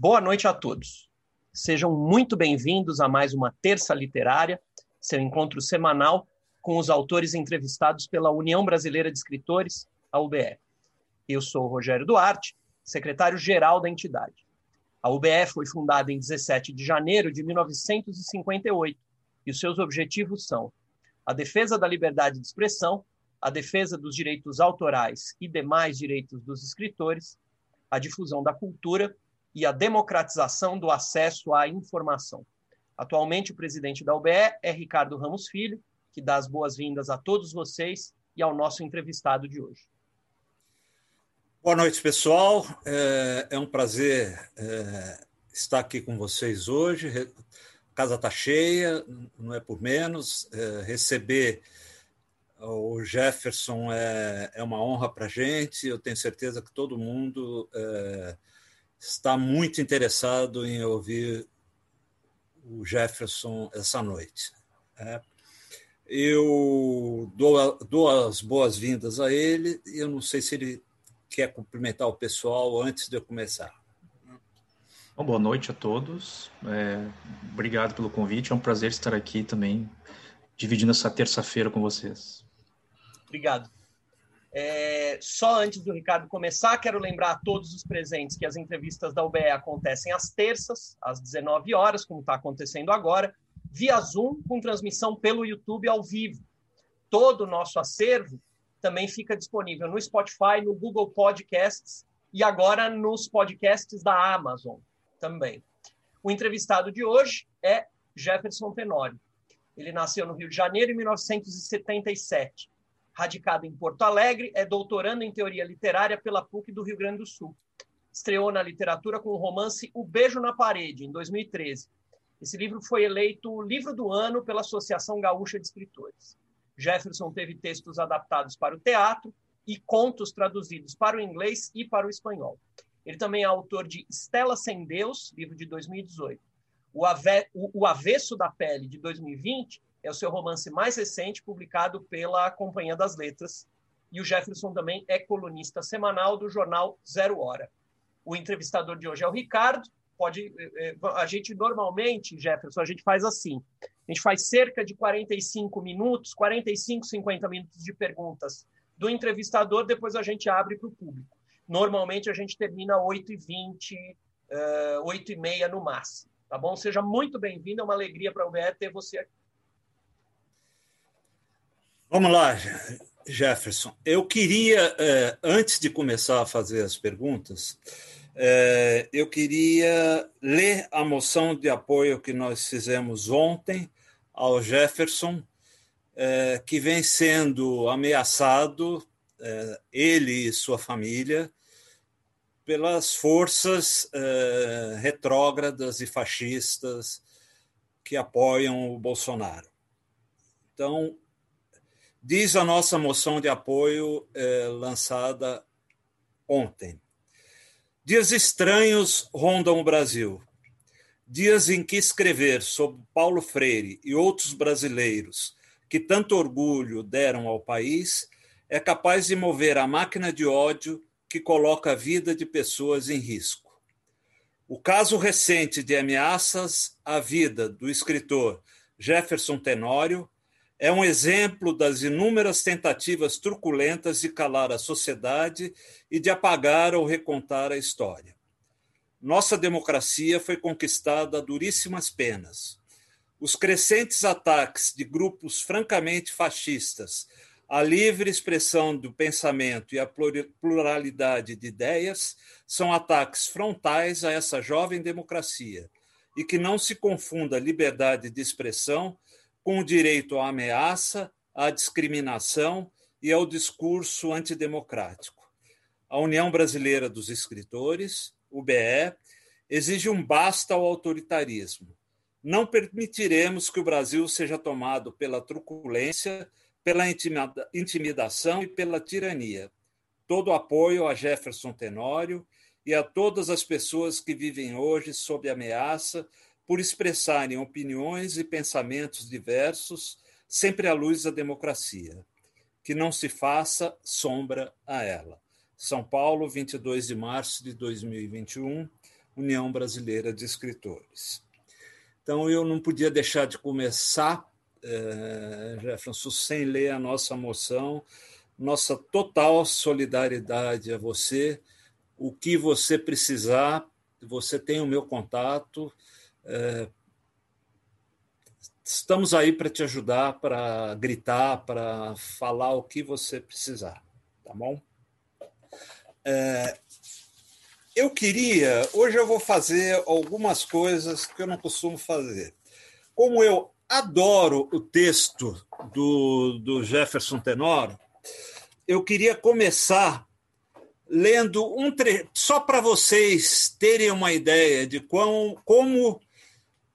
Boa noite a todos. Sejam muito bem-vindos a mais uma Terça Literária, seu encontro semanal com os autores entrevistados pela União Brasileira de Escritores, a UBE. Eu sou Rogério Duarte, secretário-geral da entidade. A UBE foi fundada em 17 de janeiro de 1958 e os seus objetivos são a defesa da liberdade de expressão, a defesa dos direitos autorais e demais direitos dos escritores, a difusão da cultura e a democratização do acesso à informação. Atualmente, o presidente da UBE é Ricardo Ramos Filho, que dá as boas-vindas a todos vocês e ao nosso entrevistado de hoje. Boa noite, pessoal. É, é um prazer é, estar aqui com vocês hoje. A casa está cheia, não é por menos. É, receber o Jefferson é, uma honra para a gente. Eu tenho certeza que todo mundo está muito interessado em ouvir o Jefferson essa noite. É. Eu dou, dou as boas-vindas a ele e eu não sei se ele quer cumprimentar o pessoal antes de eu começar. Bom, boa noite a todos. É, obrigado pelo convite. É um prazer estar aqui também, dividindo essa terça-feira com vocês. Obrigado. É, só antes do Ricardo começar, quero lembrar a todos os presentes que as entrevistas da UBE acontecem às terças, às 19 horas, como está acontecendo agora, via Zoom, com transmissão pelo YouTube ao vivo. Todo o nosso acervo também fica disponível no Spotify, no Google Podcasts e agora nos podcasts da Amazon também. O entrevistado de hoje é Jefferson Tenório. Ele nasceu no Rio de Janeiro em 1977 radicado em Porto Alegre, é doutorando em teoria literária pela PUC do Rio Grande do Sul. Estreou na literatura com o romance O Beijo na Parede, em 2013. Esse livro foi eleito o livro do ano pela Associação Gaúcha de Escritores. Jefferson teve textos adaptados para o teatro e contos traduzidos para o inglês e para o espanhol. Ele também é autor de Estela Sem Deus, livro de 2018. O, Ave o, o Avesso da Pele, de 2020, é o seu romance mais recente, publicado pela Companhia das Letras. E o Jefferson também é colunista semanal do jornal Zero Hora. O entrevistador de hoje é o Ricardo. Pode, eh, eh, a gente normalmente, Jefferson, a gente faz assim. A gente faz cerca de 45 minutos, 45, 50 minutos de perguntas do entrevistador, depois a gente abre para o público. Normalmente a gente termina 8h20, uh, 8h30 no máximo. Tá bom? Seja muito bem-vindo, é uma alegria para o UBE ter você aqui. Vamos lá, Jefferson. Eu queria, é, antes de começar a fazer as perguntas, é, eu queria ler a moção de apoio que nós fizemos ontem ao Jefferson, é, que vem sendo ameaçado, ele e sua família, pelas forças retrógradas e fascistas que apoiam o Bolsonaro. Então, Diz a nossa moção de apoio é, lançada ontem. Dias estranhos rondam o Brasil. Dias em que escrever sobre Paulo Freire e outros brasileiros que tanto orgulho deram ao país é capaz de mover a máquina de ódio que coloca a vida de pessoas em risco. O caso recente de ameaças à vida do escritor Jefferson Tenório é um exemplo das inúmeras tentativas truculentas de calar a sociedade e de apagar ou recontar a história. Nossa democracia foi conquistada a duríssimas penas. Os crescentes ataques de grupos francamente fascistas à livre expressão do pensamento e à pluralidade de ideias são ataques frontais a essa jovem democracia e que não se confunda liberdade de expressão com o direito à ameaça, à discriminação e ao discurso antidemocrático. A União Brasileira dos Escritores, UBE, exige um basta ao autoritarismo. Não permitiremos que o Brasil seja tomado pela truculência, pela intimidação e pela tirania. Todo apoio a Jefferson Tenório e a todas as pessoas que vivem hoje sob ameaça por expressarem opiniões e pensamentos diversos, sempre à luz da democracia. Que não se faça sombra a ela. São Paulo, 22 de março de 2021. União Brasileira de Escritores. Então, eu não podia deixar de começar, é, Jefferson, sem ler a nossa moção, nossa total solidariedade a você. O que você precisar, você tem o meu contato. É, estamos aí para te ajudar, para gritar, para falar o que você precisar, tá bom? É, eu queria, hoje eu vou fazer algumas coisas que eu não costumo fazer. Como eu adoro o texto do, do Jefferson Tenoro, eu queria começar lendo um trecho, só para vocês terem uma ideia de quão, como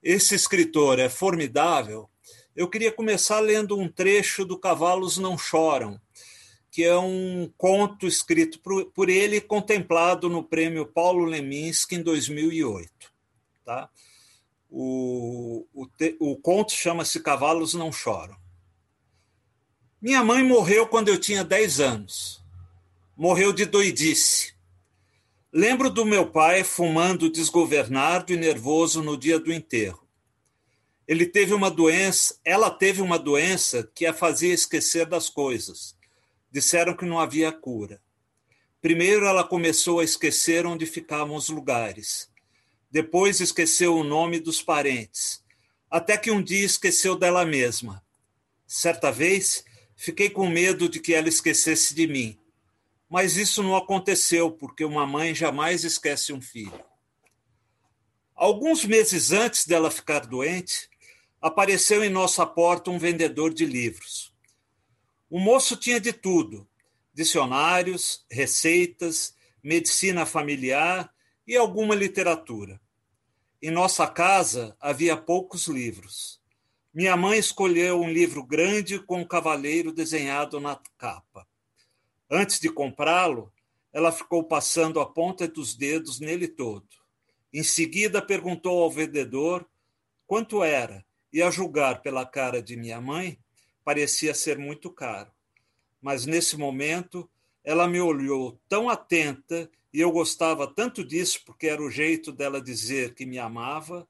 esse escritor é formidável. Eu queria começar lendo um trecho do Cavalos Não Choram, que é um conto escrito por, por ele, contemplado no prêmio Paulo Leminski em 2008. Tá? O, o, te, o conto chama-se Cavalos Não Choram. Minha mãe morreu quando eu tinha 10 anos. Morreu de doidice. Lembro do meu pai fumando desgovernado e nervoso no dia do enterro. Ele teve uma doença, ela teve uma doença que a fazia esquecer das coisas disseram que não havia cura. Primeiro ela começou a esquecer onde ficavam os lugares. Depois esqueceu o nome dos parentes. Até que um dia esqueceu dela mesma. Certa vez, fiquei com medo de que ela esquecesse de mim. Mas isso não aconteceu, porque uma mãe jamais esquece um filho. Alguns meses antes dela ficar doente, apareceu em nossa porta um vendedor de livros. O moço tinha de tudo: dicionários, receitas, medicina familiar e alguma literatura. Em nossa casa havia poucos livros. Minha mãe escolheu um livro grande com um cavaleiro desenhado na capa. Antes de comprá-lo, ela ficou passando a ponta dos dedos nele todo. Em seguida, perguntou ao vendedor quanto era, e, a julgar pela cara de minha mãe, parecia ser muito caro. Mas nesse momento ela me olhou tão atenta e eu gostava tanto disso porque era o jeito dela dizer que me amava.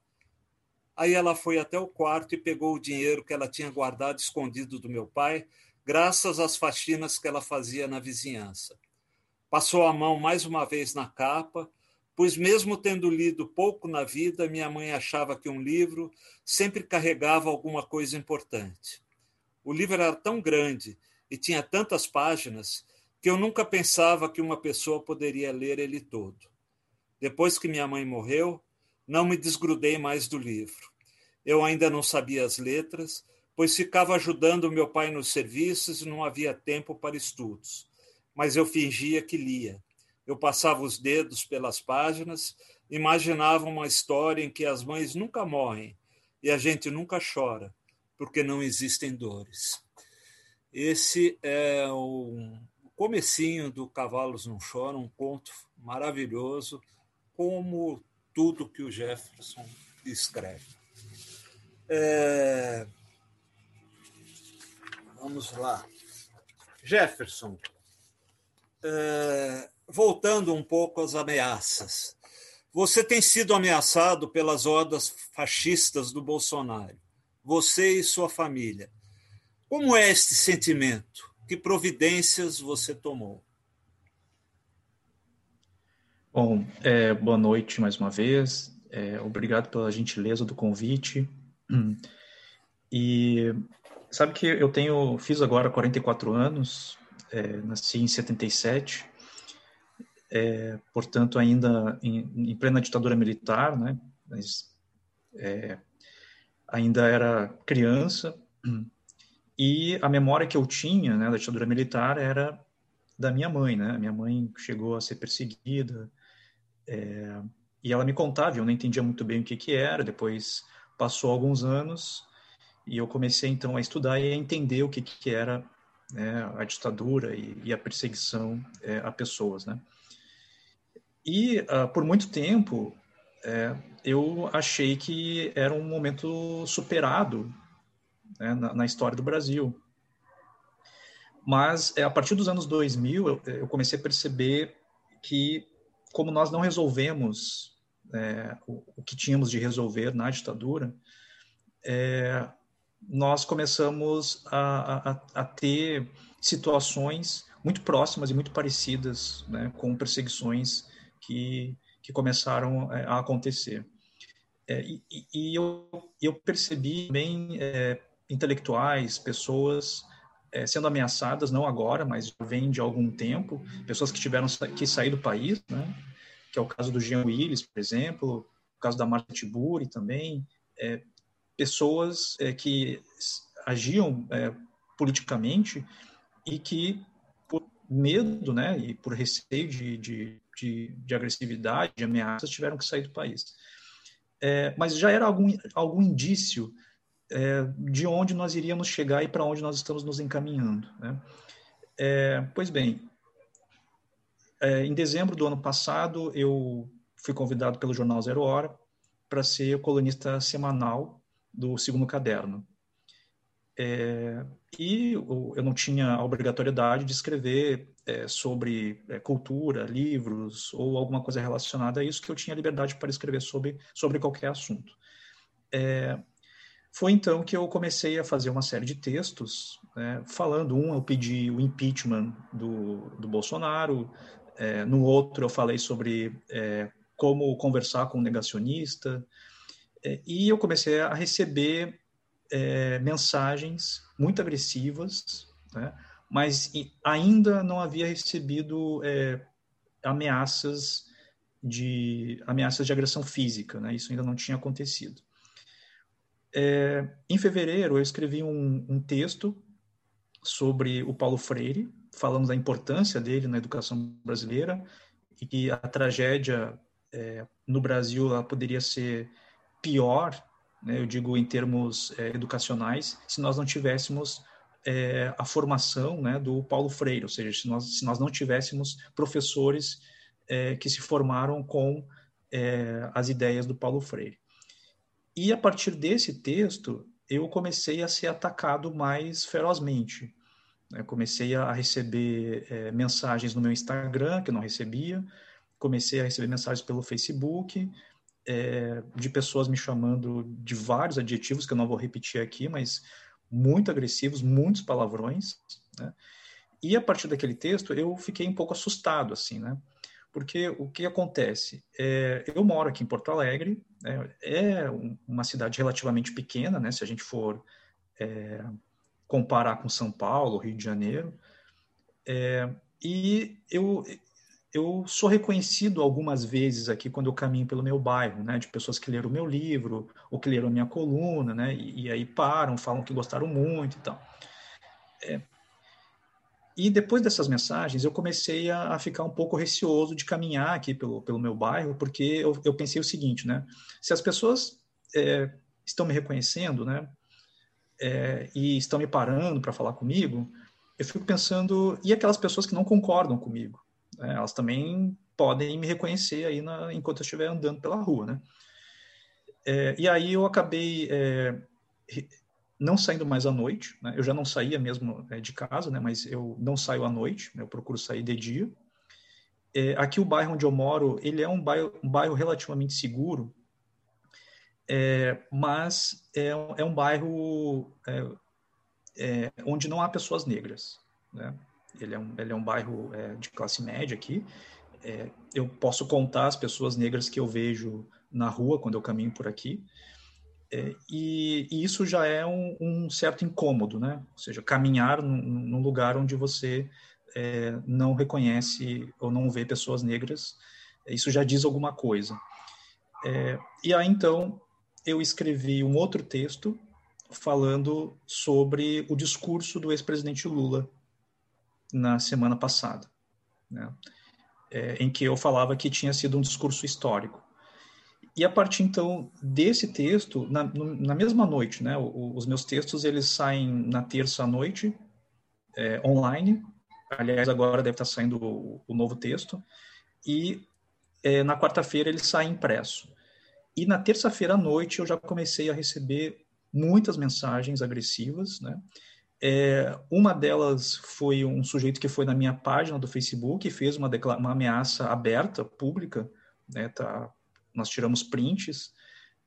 Aí ela foi até o quarto e pegou o dinheiro que ela tinha guardado escondido do meu pai, graças às faxinas que ela fazia na vizinhança. Passou a mão mais uma vez na capa, pois, mesmo tendo lido pouco na vida, minha mãe achava que um livro sempre carregava alguma coisa importante. O livro era tão grande e tinha tantas páginas que eu nunca pensava que uma pessoa poderia ler ele todo. Depois que minha mãe morreu, não me desgrudei mais do livro. Eu ainda não sabia as letras, pois ficava ajudando meu pai nos serviços e não havia tempo para estudos. Mas eu fingia que lia. Eu passava os dedos pelas páginas, imaginava uma história em que as mães nunca morrem e a gente nunca chora porque não existem dores. Esse é o comecinho do Cavalos Não Choram, um conto maravilhoso, como tudo que o Jefferson escreve. É... Vamos lá. Jefferson, é... voltando um pouco às ameaças. Você tem sido ameaçado pelas hordas fascistas do Bolsonaro você e sua família. Como é este sentimento? Que providências você tomou? Bom, é, boa noite mais uma vez. É, obrigado pela gentileza do convite. E sabe que eu tenho, fiz agora 44 anos, é, nasci em 77, é, portanto ainda em, em, plena ditadura militar, né? Mas, é, ainda era criança e a memória que eu tinha né, da ditadura militar era da minha mãe, né? Minha mãe chegou a ser perseguida é, e ela me contava, eu não entendia muito bem o que que era. Depois passou alguns anos e eu comecei então a estudar e a entender o que que era né, a ditadura e, e a perseguição é, a pessoas, né? E uh, por muito tempo é, eu achei que era um momento superado né, na, na, história do Brasil. Mas é, a partir dos anos 2000 eu, eu, comecei a perceber que como nós não resolvemos é, o, o, que tínhamos de resolver na ditadura, é, nós começamos a, a, a, ter situações muito próximas e muito parecidas né, com perseguições que, que começaram é, a acontecer. É, e, e eu, eu, percebi bem é, intelectuais, pessoas é, sendo ameaçadas, não agora, mas vem de algum tempo, pessoas que tiveram que sair do país, né? que é o caso do Jean Willis, por exemplo, o caso da Marta Tiburi também, é, pessoas é, que agiam é, politicamente e que, por medo né, e por receio de, de, de, de agressividade, de ameaças, tiveram que sair do país. É, mas já era algum, algum indício é, de onde nós iríamos chegar e para onde nós estamos nos encaminhando. Né? É, pois bem, é, em dezembro do ano passado, eu fui convidado pelo jornal Zero Hora para ser colunista semanal do segundo caderno. É, e eu não tinha a obrigatoriedade de escrever é, sobre é, cultura, livros ou alguma coisa relacionada a isso, que eu tinha liberdade para escrever sobre, sobre qualquer assunto. É, foi então que eu comecei a fazer uma série de textos, né, falando, um, eu pedi o impeachment do, do Bolsonaro, é, no outro eu falei sobre é, como conversar com um negacionista, e eu comecei a receber é, mensagens muito agressivas, né, mas ainda não havia recebido é, ameaças de ameaças de agressão física, né, isso ainda não tinha acontecido. É, em fevereiro, eu escrevi um, um, texto sobre o Paulo Freire, falando da importância dele na educação brasileira e que a tragédia é, no Brasil ela poderia ser pior, né, eu digo em termos é, educacionais, se nós não tivéssemos é, a formação né, do Paulo Freire, ou seja, se nós, se nós não tivéssemos professores é, que se formaram com é, as ideias do Paulo Freire. E a partir desse texto, eu comecei a ser atacado mais ferozmente. Eu comecei a receber é, mensagens no meu Instagram, que eu não recebia, comecei a receber mensagens pelo Facebook, é, de pessoas me chamando de vários adjetivos, que eu não vou repetir aqui, mas muito agressivos, muitos palavrões. Né? E a partir daquele texto, eu fiquei um pouco assustado, assim, né? Porque o que acontece? É, eu moro aqui em Porto Alegre, né, é uma cidade relativamente pequena, né? Se a gente for é, comparar com São Paulo, Rio de Janeiro, é, e eu eu sou reconhecido algumas vezes aqui quando eu caminho pelo meu bairro, né, de pessoas que leram o meu livro ou que leram a minha coluna, né, e, e aí param, falam que gostaram muito e tal. É, e depois dessas mensagens, eu comecei a, a, ficar um pouco receoso de caminhar aqui pelo, pelo meu bairro, porque eu, eu pensei o seguinte, né? Se as pessoas é, estão me reconhecendo, né? É, e estão me parando para falar comigo, eu fico pensando, e aquelas pessoas que não concordam comigo? Né? Elas também podem me reconhecer aí na, enquanto eu estiver andando pela rua, né? É, e aí eu acabei é, não saindo mais à noite, né? eu já não saía mesmo é, de casa, né? mas eu não saio à noite, né? eu procuro sair de dia. É, aqui o bairro onde eu moro, ele é um bairro, um bairro relativamente seguro, é, mas é, é, um bairro onde não há pessoas negras. Né? Ele, é um, ele é um bairro de classe média aqui. eu posso contar as pessoas negras que eu vejo na rua quando eu caminho por aqui. É, e, e, isso já é um, um, certo incômodo, né? Ou seja, caminhar num lugar onde você é, não reconhece ou não vê pessoas negras, isso já diz alguma coisa. É, e aí, então, eu escrevi um outro texto falando sobre o discurso do ex-presidente Lula na semana passada, né? É, em que eu falava que tinha sido um discurso histórico. E a partir então desse texto, na, na mesma noite, né, os meus textos eles saem na terça noite é, online. Aliás, agora deve estar saindo o, o novo texto. E é, na quarta-feira ele sai impresso. E na terça-feira à noite eu já comecei a receber muitas mensagens agressivas, né? É, uma delas foi um sujeito que foi na minha página do Facebook e fez uma, uma ameaça aberta, pública, né? Tá nós tiramos prints,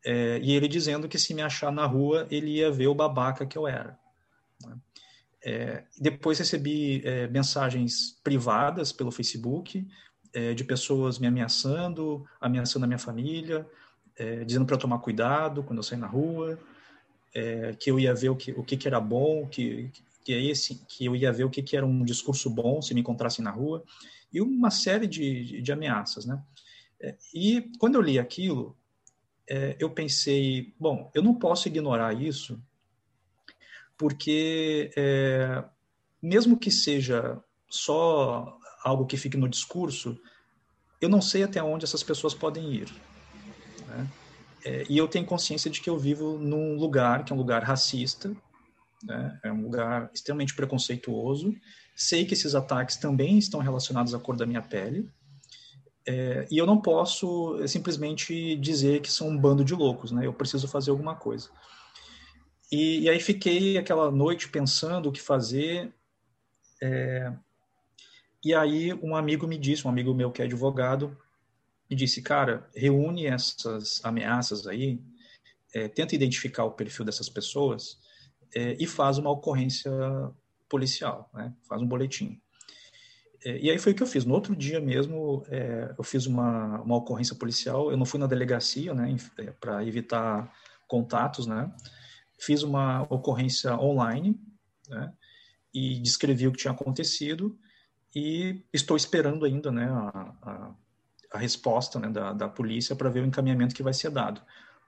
é, e ele dizendo que se me achar na rua, ele ia ver o babaca que eu era. Né? É, depois recebi é, mensagens privadas pelo Facebook é, de pessoas me ameaçando, ameaçando a minha família, é, dizendo para eu tomar cuidado quando eu sair na rua, é, que eu ia ver o que, o que, que era bom, que, que, é esse, que eu ia ver o que, que era um discurso bom se me encontrassem na rua, e uma série de, de, ameaças. Né? e quando eu li aquilo, eu pensei, bom, eu não posso ignorar isso porque é, mesmo que seja só algo que fique no discurso, eu não sei até onde essas pessoas podem ir. Né? É, e eu tenho consciência de que eu vivo num lugar que é um lugar racista, né? é um lugar extremamente preconceituoso. Sei que esses ataques também estão relacionados à cor da minha pele. É, e eu não posso simplesmente dizer que são um bando de loucos, né? Eu preciso fazer alguma coisa. E, e aí fiquei aquela noite pensando o que fazer. É, e aí um amigo me disse, um amigo meu que é advogado, me disse, cara, reúne essas ameaças aí, é, tenta identificar o perfil dessas pessoas é, e faz uma ocorrência policial, né? faz um boletim. É, e aí foi o que eu fiz. No outro dia mesmo, eu fiz uma, uma ocorrência policial. Eu não fui na delegacia, né, para evitar contatos, né? fiz uma ocorrência online, né, e descrevi o que tinha acontecido e estou esperando ainda, né, a, a resposta né, da, da polícia para ver o encaminhamento que vai ser dado.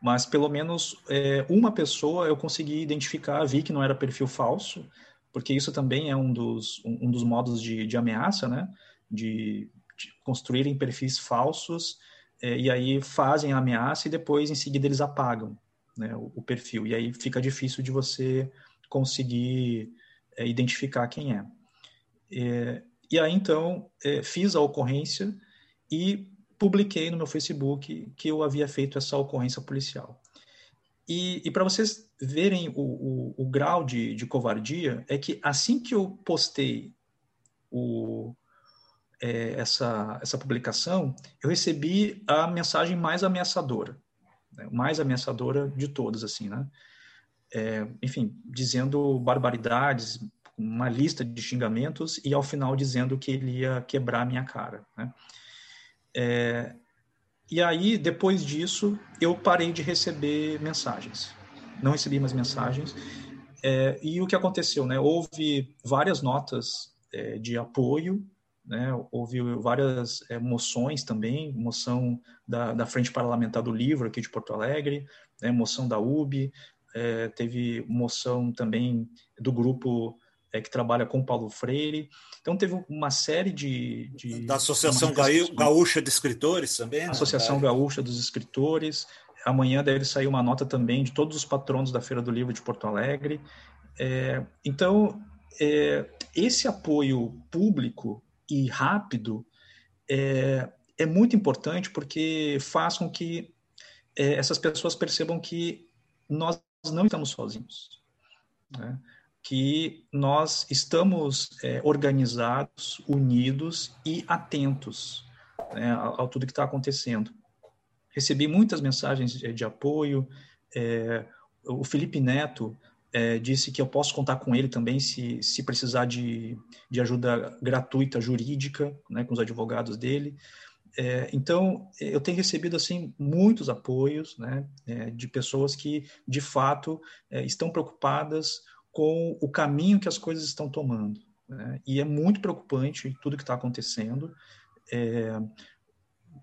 Mas pelo menos é, uma pessoa eu consegui identificar, vi que não era perfil falso, porque isso também é um dos, um, um dos modos de, de ameaça, né, de, de construírem perfis falsos é, e aí fazem a ameaça e depois em seguida eles apagam né, o, o, perfil. E aí fica difícil de você conseguir é, identificar quem é. é. E aí, então, é, fiz a ocorrência e publiquei no meu Facebook que eu havia feito essa ocorrência policial. E, e para vocês verem o, o, o grau de, de, covardia, é que assim que eu postei o, é, essa, essa publicação, eu recebi a mensagem mais ameaçadora né, mais ameaçadora de todas, assim, né? É, enfim, dizendo barbaridades, uma lista de xingamentos e ao final dizendo que ele ia quebrar minha cara, né? É, e aí, depois disso, eu parei de receber mensagens. Não recebi mais mensagens. É, e o que aconteceu, né? Houve várias notas é, de apoio né? Houve várias é, moções também, moção da, da Frente Parlamentar do Livro aqui de Porto Alegre, né? moção da UB, é, teve moção também do grupo é, que trabalha com Paulo Freire. Então teve uma série de... de da Associação Gaúcha de Escritores também? Né? Associação Gaúcha dos Escritores. Amanhã deve sair uma nota também de todos os patronos da Feira do Livro de Porto Alegre. É, então, é, esse apoio público e rápido é, é muito importante porque faz com que é, essas pessoas percebam que nós não estamos sozinhos, né? Que nós estamos é, organizados, unidos e atentos né, ao, tudo que está acontecendo. Recebi muitas mensagens de, de apoio. É, o Felipe Neto é, disse que eu posso contar com ele também se, se precisar de, de ajuda gratuita jurídica, né, com os advogados dele. É, então, eu tenho recebido assim muitos apoios né, é, de pessoas que, de fato, é, estão preocupadas com o caminho que as coisas estão tomando. Né, e é muito preocupante tudo que está acontecendo. É,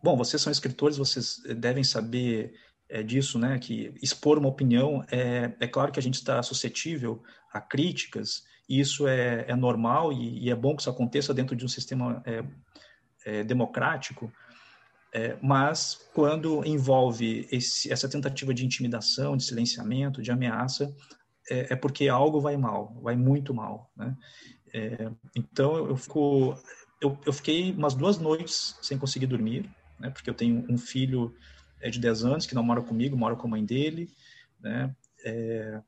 bom, vocês são escritores, vocês devem saber é, disso, né, que expor uma opinião, é, é claro que a gente está suscetível a críticas, e isso é, é normal e, e, é bom que isso aconteça dentro de um sistema é, é, democrático, mas quando envolve esse, essa tentativa de intimidação, de silenciamento, de ameaça, é, porque algo vai mal, vai muito mal, né? então eu fico, eu, eu fiquei umas duas noites sem conseguir dormir, né, porque eu tenho um filho é de 10 anos, que não mora comigo, mora com a mãe dele, né? É,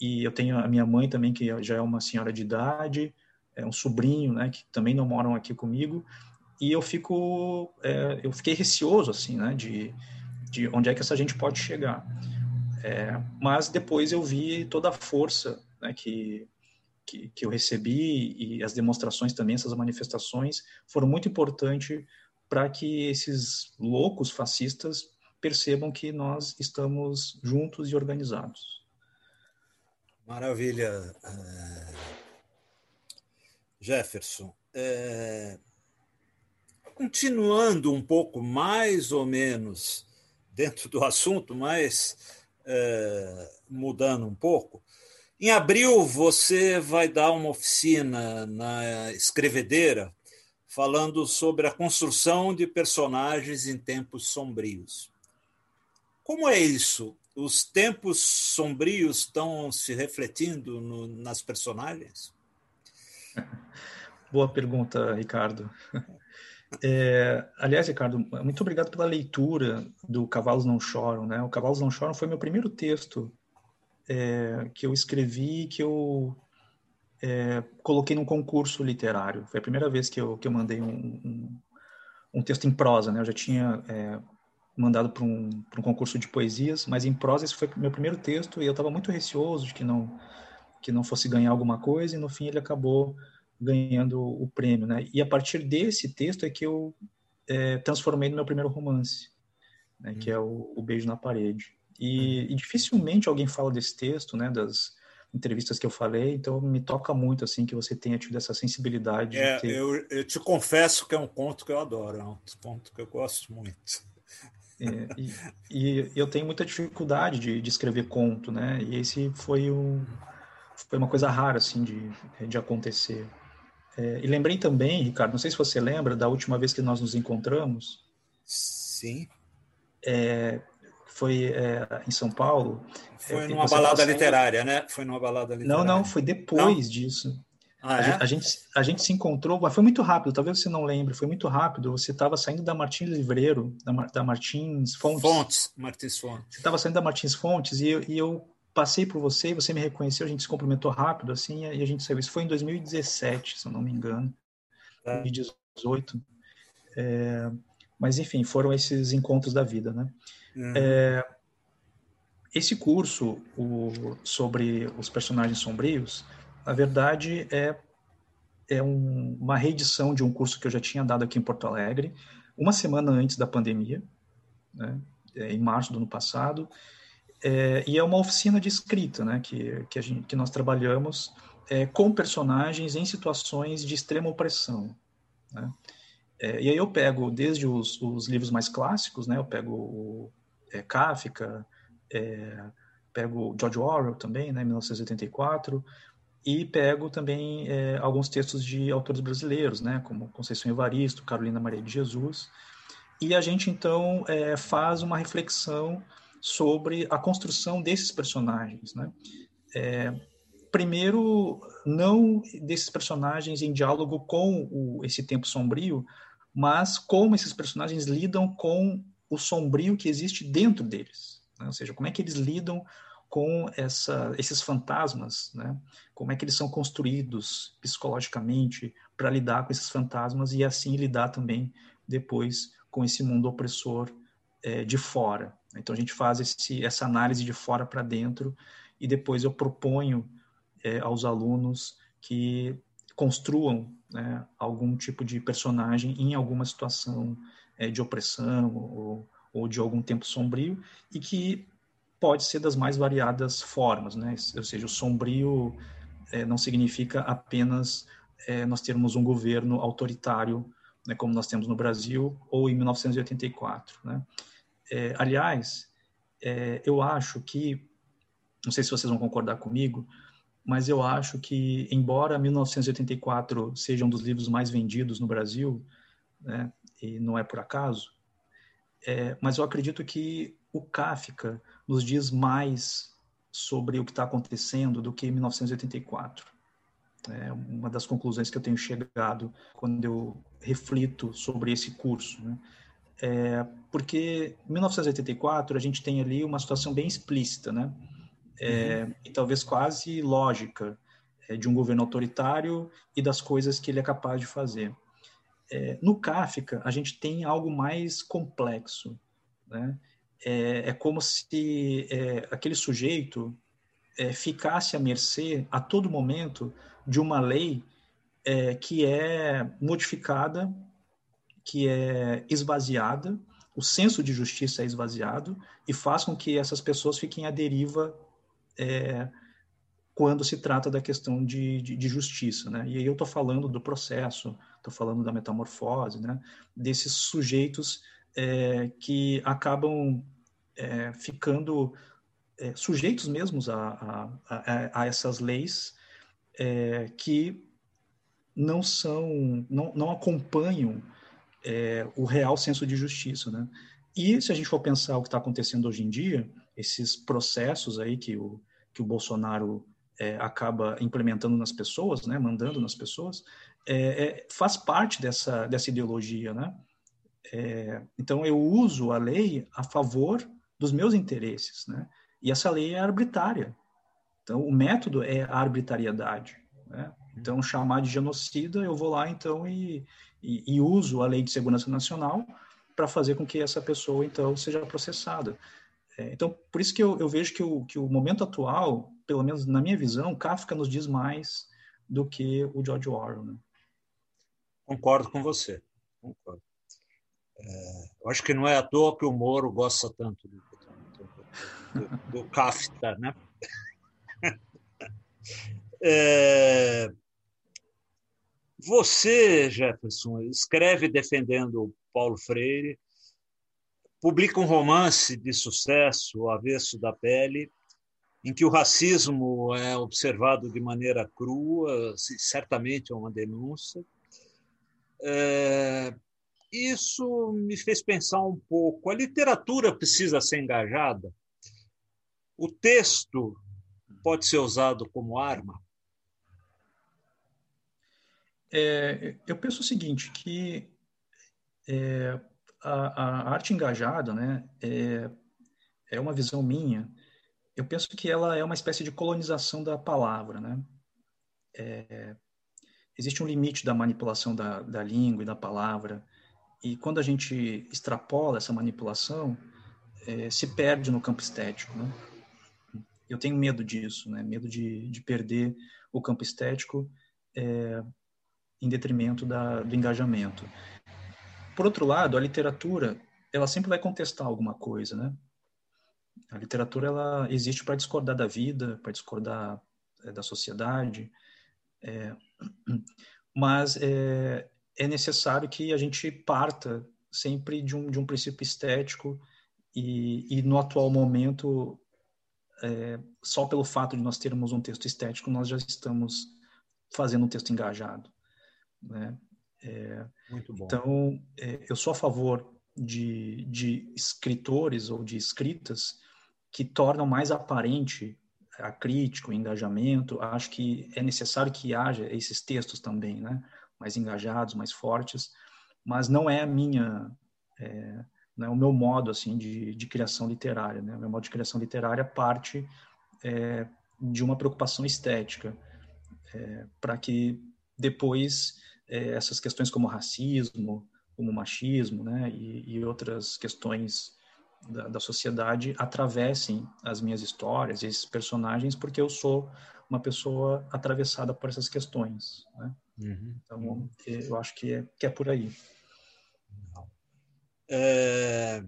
e eu tenho a minha mãe também, que já é uma senhora de idade, é um sobrinho, né, que também não moram aqui comigo, e eu fico, é, eu fiquei receoso, assim, né, de, de onde é que essa gente pode chegar. É, mas depois eu vi toda a força né, que, que, que, eu recebi e as demonstrações também, essas manifestações, foram muito importantes para que esses loucos fascistas percebam que nós estamos juntos e organizados. Maravilha. É, Jefferson, é... continuando um pouco mais ou menos dentro do assunto, mas é... mudando um pouco, em abril você vai dar uma oficina na Escrevedeira falando sobre a construção de personagens em tempos sombrios. Como é isso? Os tempos sombrios estão se refletindo no, nas personagens? Boa pergunta, Ricardo. É, aliás, Ricardo, muito obrigado pela leitura do Cavalos Não Choram. Né? O Cavalos Não Choram foi meu primeiro texto é, que eu escrevi, que eu é, coloquei num concurso literário. Foi a primeira vez que eu, que eu mandei um, um, um texto em prosa. Né? Eu já tinha é, mandado para um, um concurso de poesias, mas em prosa esse foi meu primeiro texto e eu estava muito receoso de que não que não fosse ganhar alguma coisa e no fim ele acabou ganhando o prêmio, né? E a partir desse texto é que eu é, transformei no meu primeiro romance, né? Hum. Que é o, o, Beijo na Parede. E, e, dificilmente alguém fala desse texto, né? Das entrevistas que eu falei, então me toca muito assim que você tenha tido essa sensibilidade. É, ter... eu, eu, te confesso que é um conto que eu adoro, é um conto que eu gosto muito. É, e, e, eu tenho muita dificuldade de, de escrever conto, né? E esse foi foi uma coisa rara assim de, de acontecer. É, e lembrei também, Ricardo, não sei se você lembra da última vez que nós nos encontramos. Sim. É, foi é, em São Paulo. Foi é, numa balada literária, né? Foi numa balada literária. Não, não, foi depois não? disso. Ah, a, é? gente, a, gente, a gente se encontrou, mas foi muito rápido, talvez você não lembre, foi muito rápido. Você estava saindo da Martins Livreiro, da, da Martins Fontes. Fontes, Martins Fontes. Você estava saindo da Martins Fontes e e eu passei por você e você me reconheceu, a gente se cumprimentou rápido, assim, e a gente saiu. Isso foi em 2017, se eu não me engano, é. 2018. É, mas, enfim, foram esses encontros da vida, né? Uhum. É, esse curso o, sobre os personagens sombrios, na verdade, é, é um, uma reedição de um curso que eu já tinha dado aqui em Porto Alegre, uma semana antes da pandemia, né? É, em março do ano passado, é, e é uma oficina de escrita, né, que, que, gente, que nós trabalhamos é, com personagens em situações de extrema opressão. Né? É, e aí eu pego desde os, os, livros mais clássicos, né, eu pego é, Kafka, é, pego George Orwell também, né, 1984, e pego também é, alguns textos de autores brasileiros, né, como Conceição Evaristo, Carolina Maria de Jesus, e a gente então é, faz uma reflexão sobre a construção desses personagens, né? É, primeiro, não desses personagens em diálogo com o, esse tempo sombrio, mas como esses personagens lidam com o sombrio que existe dentro deles, né? ou seja, como é que eles lidam com essa, esses fantasmas, né? Como é que eles são construídos psicologicamente para lidar com esses fantasmas e assim lidar também depois com esse mundo opressor é, de fora. Então a gente faz esse, essa análise de fora para dentro e depois eu proponho é, aos alunos que construam né, algum tipo de personagem em alguma situação é, de opressão ou, ou, de algum tempo sombrio e que pode ser das mais variadas formas, né? Ou seja, o sombrio é, não significa apenas é, nós termos um governo autoritário, né, como nós temos no Brasil ou em 1984, né? É, aliás, é, eu acho que, não sei se vocês vão concordar comigo, mas eu acho que, embora 1984 seja um dos livros mais vendidos no Brasil, né, e não é por acaso, é, mas eu acredito que o Kafka nos diz mais sobre o que está acontecendo do que 1984. É uma das conclusões que eu tenho chegado quando eu reflito sobre esse curso. Né? É, porque em 1984 a gente tem ali uma situação bem explícita, né? É, uhum. E talvez quase lógica é, de um governo autoritário e das coisas que ele é capaz de fazer. É, no Kafka a gente tem algo mais complexo, né? é, é como se é, aquele sujeito é, ficasse à mercê a todo momento de uma lei que é modificada, que é esvaziada, o senso de justiça é esvaziado e faz com que essas pessoas fiquem à deriva é, quando se trata da questão de, de, de justiça, né? E aí eu estou falando do processo, estou falando da metamorfose, né? Desses sujeitos é, que acabam é, ficando é, sujeitos mesmos a, a, a, a essas leis é, que não são, não, não acompanham é, o real senso de justiça, né? E se a gente for pensar o que está acontecendo hoje em dia, esses processos aí que o, que o Bolsonaro é, acaba implementando nas pessoas, né, mandando nas pessoas, é, é, faz parte dessa, dessa ideologia, né? É, então eu uso a lei a favor dos meus interesses, né? E essa lei é arbitrária. Então o método é a arbitrariedade, né? Então chamar de genocida, eu vou lá então e, e, e uso a lei de segurança nacional para fazer com que essa pessoa então seja processada. É, então, por isso que eu, eu, vejo que o, que o momento atual, pelo menos na minha visão, Kafka nos diz mais do que o George Orwell. Né? Concordo com você. Concordo. É, acho que não é à toa que o Moro gosta tanto do, do, do, do Kafka, né? É, você, Jefferson, escreve defendendo Paulo Freire, publica um romance de sucesso, O Avesso da Pele, em que o racismo é observado de maneira crua, certamente é uma denúncia. É, isso me fez pensar um pouco. A literatura precisa ser engajada. O texto pode ser usado como arma. É, eu penso o seguinte, que é, a, a, arte engajada, né, é, é uma visão minha. Eu penso que ela é uma espécie de colonização da palavra, né? É, existe um limite da manipulação da, da língua e da palavra, e quando a gente extrapola essa manipulação, é, se perde no campo estético, né? Eu tenho medo disso, né? Medo de, de perder o campo estético é, em detrimento da, do engajamento. Por outro lado, a literatura, ela sempre vai contestar alguma coisa, né? A literatura, ela existe para discordar da vida, para discordar é, da sociedade, é, mas é, é, necessário que a gente parta sempre de um, de um princípio estético e, e no atual momento, é, só pelo fato de nós termos um texto estético, nós já estamos fazendo um texto engajado. Né? É, Muito bom. Então, é, eu sou a favor de, de escritores ou de escritas que tornam mais aparente a crítica, o engajamento. Acho que é necessário que haja esses textos também, né? mais engajados, mais fortes, mas não é a minha, é, não é o meu modo assim de, de criação literária. Né? O meu modo de criação literária parte é, de uma preocupação estética, é, para que depois é, essas questões como racismo, como machismo, né, e, e outras questões da, da, sociedade atravessem as minhas histórias, esses personagens, porque eu sou uma pessoa atravessada por essas questões, né? Uhum. Então, uhum. eu acho que é, que é por aí. É...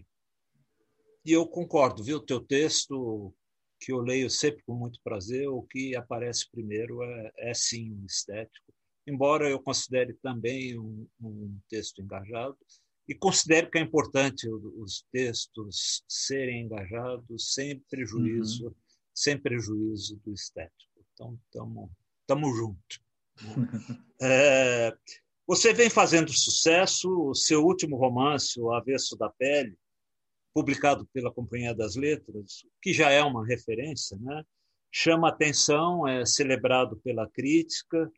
E eu concordo, viu? Teu texto, que eu leio sempre com muito prazer, o que aparece primeiro é, é sim um estético embora eu considere também um, um texto engajado, e considero que é importante os textos serem engajados sem prejuízo, uhum. sem prejuízo do estético. Então, estamos juntos. É, você vem fazendo sucesso, o seu último romance, O Avesso da Pele, publicado pela Companhia das Letras, que já é uma referência, né? chama atenção, é celebrado pela crítica,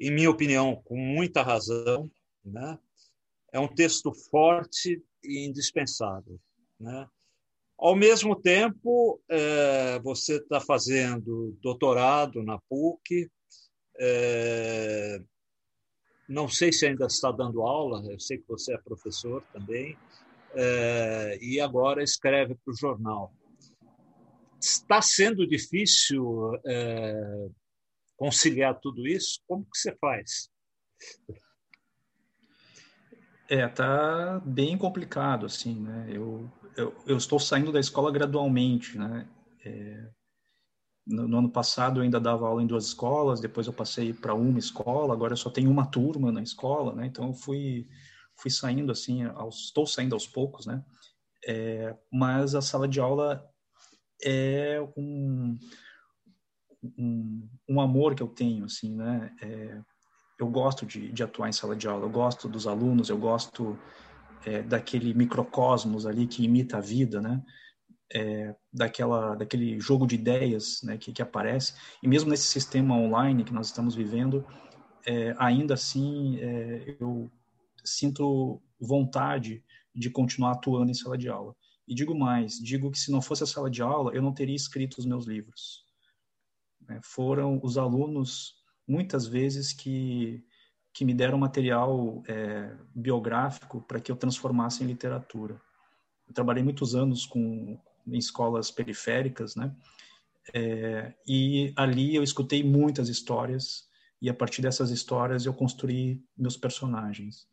em minha opinião, com muita razão. Né? É um texto forte e indispensável. Né? Ao mesmo tempo, é, você está fazendo doutorado na PUC, é, não sei se ainda está dando aula, eu sei que você é professor também, é, e agora escreve para o jornal. Está sendo difícil é, conciliar tudo isso? Como que você faz? É, tá bem complicado, assim, né? Eu, eu, eu estou saindo da escola gradualmente, né? É, no, no, ano passado eu ainda dava aula em duas escolas, depois eu passei para uma escola, agora eu só tenho uma turma na escola, né? Então eu fui, fui saindo, assim, aos, estou saindo aos poucos, né? É, mas a sala de aula é um, um, um amor que eu tenho, assim, né? É, eu gosto de, de, atuar em sala de aula, eu gosto dos alunos, eu gosto é, daquele microcosmos ali que imita a vida, né? É, daquela, daquele jogo de ideias né, que, que, aparece. E mesmo nesse sistema online que nós estamos vivendo, é, ainda assim é, eu sinto vontade de continuar atuando em sala de aula. E digo mais, digo que se não fosse a sala de aula, eu não teria escrito os meus livros. Né? Foram os alunos muitas vezes que, que me deram material é, biográfico para que eu transformasse em literatura. Eu trabalhei muitos anos com, em escolas periféricas, né? É, e ali eu escutei muitas histórias e a partir dessas histórias eu construí meus personagens.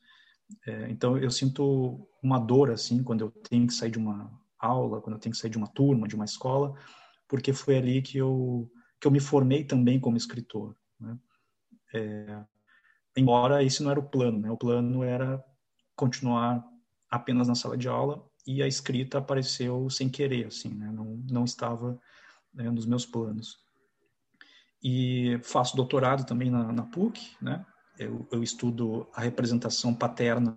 É, então eu sinto uma dor assim quando eu tenho que sair de uma aula, quando eu tenho que sair de uma turma, de uma escola, porque foi ali que eu que eu me formei também como escritor. Né? É, embora esse não era o plano, né? O plano era continuar apenas na sala de aula e a escrita apareceu sem querer, assim, né? Não, não estava né, nos meus planos. E faço doutorado também na, na PUC, né? Eu, eu, estudo a representação paterna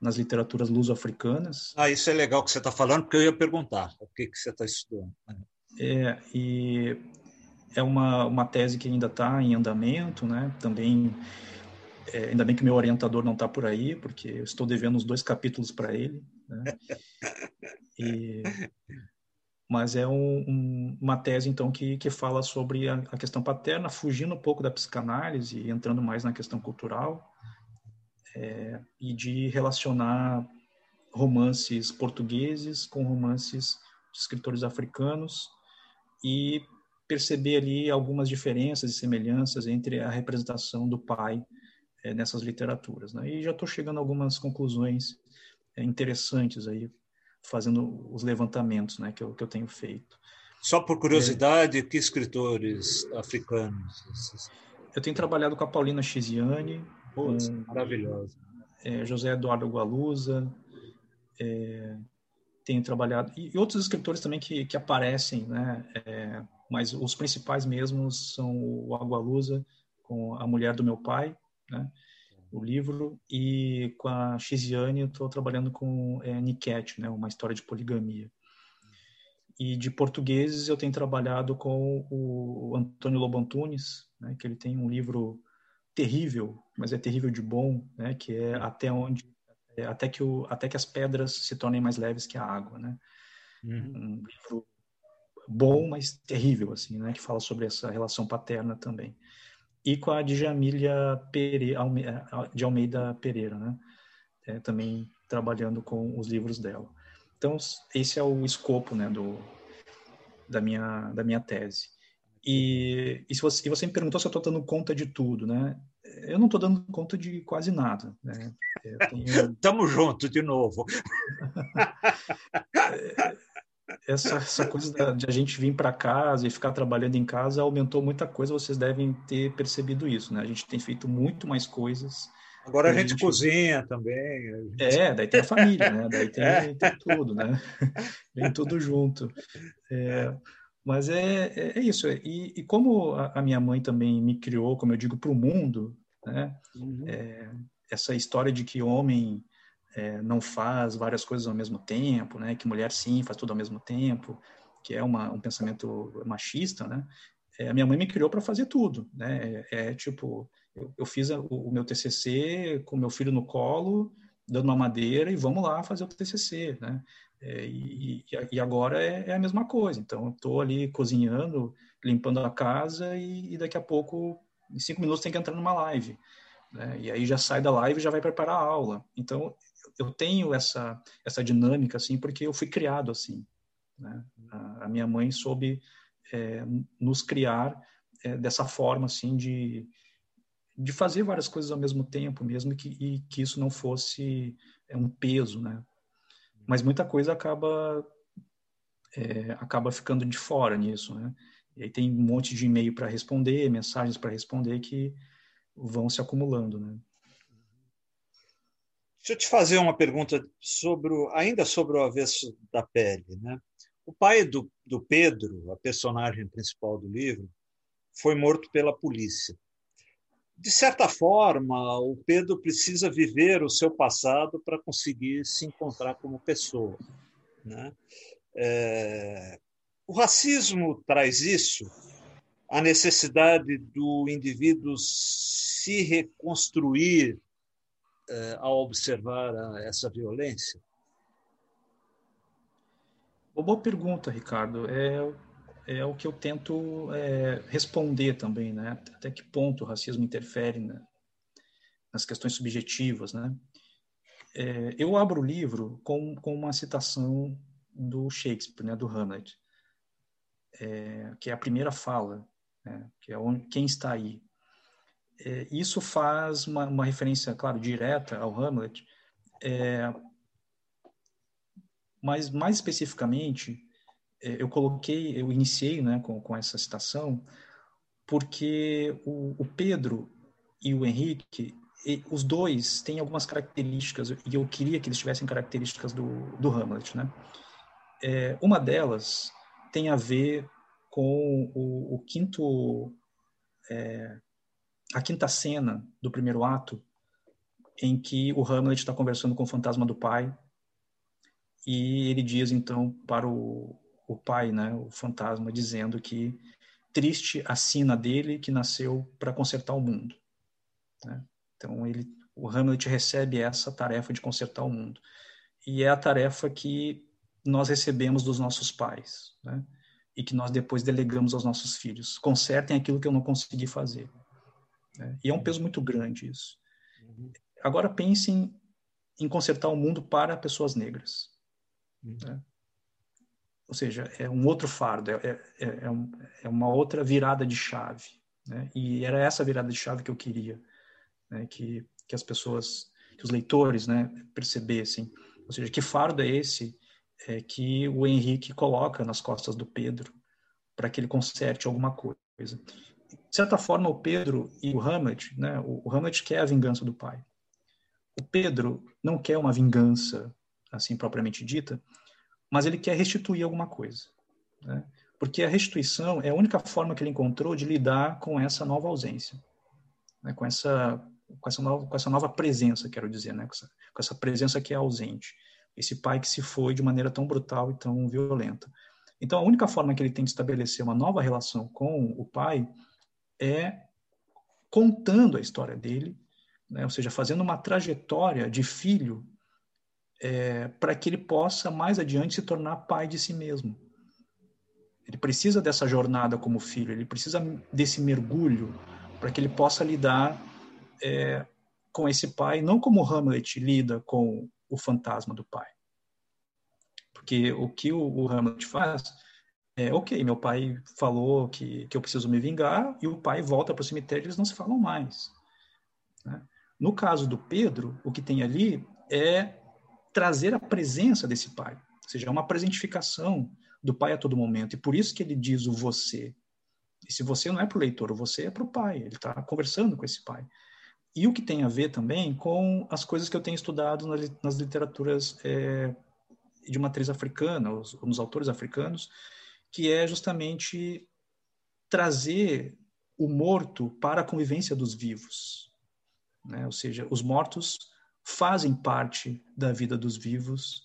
nas literaturas luso-africanas. Ah, isso é legal que você está falando, porque eu ia perguntar o que, que você está estudando. É, e é uma, uma tese que ainda está em andamento, né? Também, é, ainda bem que meu orientador não está por aí, porque eu estou devendo os dois capítulos para ele. Né? E, mas é um, um, uma tese, então, que, que fala sobre a, a, questão paterna, fugindo um pouco da psicanálise e entrando mais na questão cultural, é, e de relacionar romances portugueses com romances de escritores africanos e perceber ali algumas diferenças e semelhanças entre a representação do pai é, nessas literaturas. Né? E já estou chegando a algumas conclusões é, interessantes aí, fazendo os levantamentos né, que, eu, que eu tenho feito. Só por curiosidade, é, que escritores africanos? Eu tenho trabalhado com a Paulina Chiziane, com maravilhosa. José Eduardo Gualusa, tenho trabalhado e, e, outros escritores também que, que aparecem, né? É, mas os principais mesmo são o Agualusa com a mulher do meu pai, né? O livro e com a Xiziane estou trabalhando com é, Niket, né? Uma história de poligamia. E de portugueses eu tenho trabalhado com o Antônio Lobo Antunes, né? Que ele tem um livro terrível, mas é terrível de bom, né? Que é até onde é, até que o até que as pedras se tornem mais leves que a água, né? Uhum. Um livro bom, mas terrível, assim, né? Que fala sobre essa relação paterna também. E com a Djamília Pereira, de Almeida Pereira, né? É, também trabalhando com os livros dela. Então, esse é o escopo, né, do, da, minha, da minha tese. E, e, se você, e você me perguntou se eu estou dando conta de tudo, né? Eu não estou dando conta de quase nada. Né? Tenho... Tamo junto de novo. Essa, essa coisa de a gente vir para casa e ficar trabalhando em casa aumentou muita coisa, vocês devem ter percebido isso, né? A gente tem feito muito mais coisas. Agora a gente, a gente, cozinha também. Gente... É, daí tem a família, né? Daí tem, é. tem tudo, né? Vem tudo junto. É, mas é, é, é isso. E, e como a, a, minha mãe também me criou, como eu digo, para o mundo, né? Uhum. É, essa história de que homem é, não faz várias coisas ao mesmo tempo, né? Que mulher sim faz tudo ao mesmo tempo, que é uma, um pensamento machista, né? É, a minha mãe me criou para fazer tudo, né? É, é tipo, eu, eu fiz a, o, o, meu TCC com meu filho no colo, dando uma madeira e vamos lá fazer o TCC, né? É, e, e, agora é, é, a mesma coisa. Então, eu estou ali cozinhando, limpando a casa e, e, daqui a pouco, em cinco minutos, tem que entrar numa live. Né? E aí já sai da live e já vai preparar a aula. Então, eu tenho essa essa dinâmica assim porque eu fui criado assim. Né? A, a minha mãe soube é, nos criar é, dessa forma assim de de fazer várias coisas ao mesmo tempo mesmo que e que isso não fosse é, um peso né mas muita coisa acaba é, acaba ficando de fora nisso né e aí tem um monte de e-mail para responder mensagens para responder que vão se acumulando né Deixa eu te fazer uma pergunta sobre ainda sobre o avesso da pele, né? O pai do, do Pedro, a personagem principal do livro, foi morto pela polícia. De certa forma, o Pedro precisa viver o seu passado para conseguir se encontrar como pessoa. Né? É... O racismo traz isso, a necessidade do indivíduo se reconstruir é, ao observar essa violência? Boa pergunta, Ricardo. É, é o que eu tento é, responder também, né? Até que ponto o racismo interfere né? nas questões subjetivas, né? É, eu abro o livro com, com uma citação do Shakespeare, né? Do Hamlet, é, que é a primeira fala, né? que é onde, quem está aí. É, isso faz uma, uma, referência, claro, direta ao Hamlet, é, mas, mais especificamente, é, eu coloquei, eu iniciei né, com, com essa citação, porque o, o Pedro e o Henrique, e, os dois têm algumas características, e eu queria que eles tivessem características do, do Hamlet. Né? É, uma delas tem a ver com o, o quinto. É, a quinta cena do primeiro ato, em que o Hamlet está conversando com o fantasma do pai e ele diz então para o, o pai, né, o fantasma, dizendo que triste a sina dele que nasceu para consertar o mundo. Né? Então ele, o Hamlet recebe essa tarefa de consertar o mundo e é a tarefa que nós recebemos dos nossos pais, né? E que nós depois delegamos aos nossos filhos. Consertem aquilo que eu não consegui fazer. Né? E é um peso muito grande isso. Uhum. Agora pensem em consertar o mundo para pessoas negras. Uhum. Né? Ou seja, é um outro fardo, é, é, é, um, é uma outra virada de chave. Né? E era essa virada de chave que eu queria, né? que, que as pessoas, que os leitores né, percebessem. Ou seja, que fardo é esse é, que o Henrique coloca nas costas do Pedro para que ele conserte alguma coisa. De certa forma, o Pedro e o Hamlet, né, o Hamlet quer a vingança do pai. O Pedro não quer uma vingança assim propriamente dita, mas ele quer restituir alguma coisa. Né? Porque a restituição é a única forma que ele encontrou de lidar com essa nova ausência, né? com, essa, com, essa nova, com essa nova presença, quero dizer, né? com, essa, com essa presença que é ausente. Esse pai que se foi de maneira tão brutal e tão violenta. Então, a única forma que ele tem de estabelecer uma nova relação com o pai é contando a história dele, né? ou seja, fazendo uma trajetória de filho é, para que ele possa mais adiante se tornar pai de si mesmo. Ele precisa dessa jornada como filho, ele precisa desse mergulho para que ele possa lidar é, com esse pai, não como Hamlet lida com o fantasma do pai. Porque o que o, o Hamlet faz é, ok, meu pai falou que, que eu preciso me vingar, e o pai volta para o cemitério e eles não se falam mais. Né? No caso do Pedro, o que tem ali é trazer a presença desse pai, ou seja, é uma presentificação do pai a todo momento. E por isso que ele diz o você. E se você não é para o leitor, o você é para o pai, ele está conversando com esse pai. E o que tem a ver também com as coisas que eu tenho estudado nas literaturas é, de matriz africana, os, nos autores africanos, que é justamente trazer o morto para a convivência dos vivos. Né? Ou seja, os mortos fazem parte da vida dos vivos,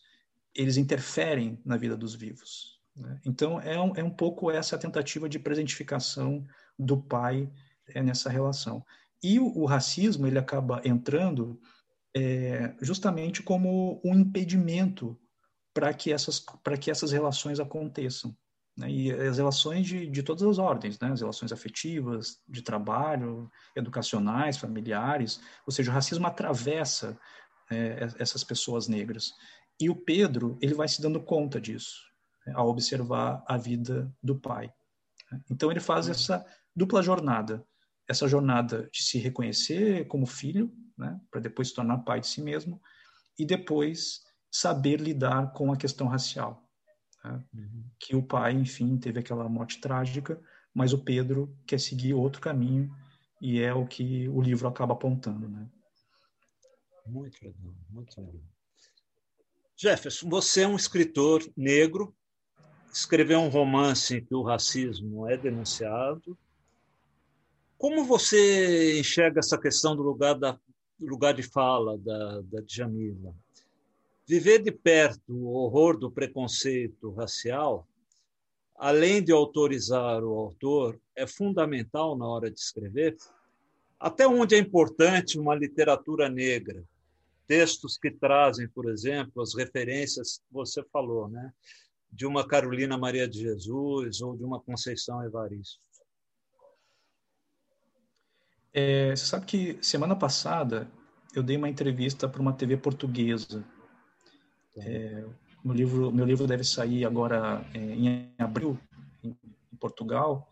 eles interferem na vida dos vivos. Né? Então, é um, é um pouco essa tentativa de presentificação do pai é, nessa relação. E o, o, racismo ele acaba entrando é, justamente como um impedimento para que essas para que essas relações aconteçam né? e as relações de, de todas as ordens, né? as relações afetivas, de trabalho, educacionais, familiares, ou seja, o racismo atravessa é, essas pessoas negras. E o Pedro, ele vai se dando conta disso, né, ao observar a vida do pai. Então ele faz uhum. essa dupla jornada, essa jornada de se reconhecer como filho, né, para depois se tornar pai de si mesmo, e depois saber lidar com a questão racial. Né? Uhum. Que o pai, enfim, teve aquela morte trágica, mas o Pedro quer seguir outro caminho e é o que o livro acaba apontando, né? Muito legal, muito legal. Jefferson, você é um escritor negro, escreveu um romance em que o racismo é denunciado. Como você enxerga essa questão do lugar, da, do lugar de fala da, da Djamila? Viver de perto o horror do preconceito racial, além de autorizar o autor, é fundamental na hora de escrever. Até onde é importante uma literatura negra? Textos que trazem, por exemplo, as referências que você falou, né? de uma Carolina Maria de Jesus ou de uma Conceição Evaristo. É, você sabe que semana passada eu dei uma entrevista para uma TV portuguesa é, meu livro meu livro deve sair agora é, em abril em, em Portugal.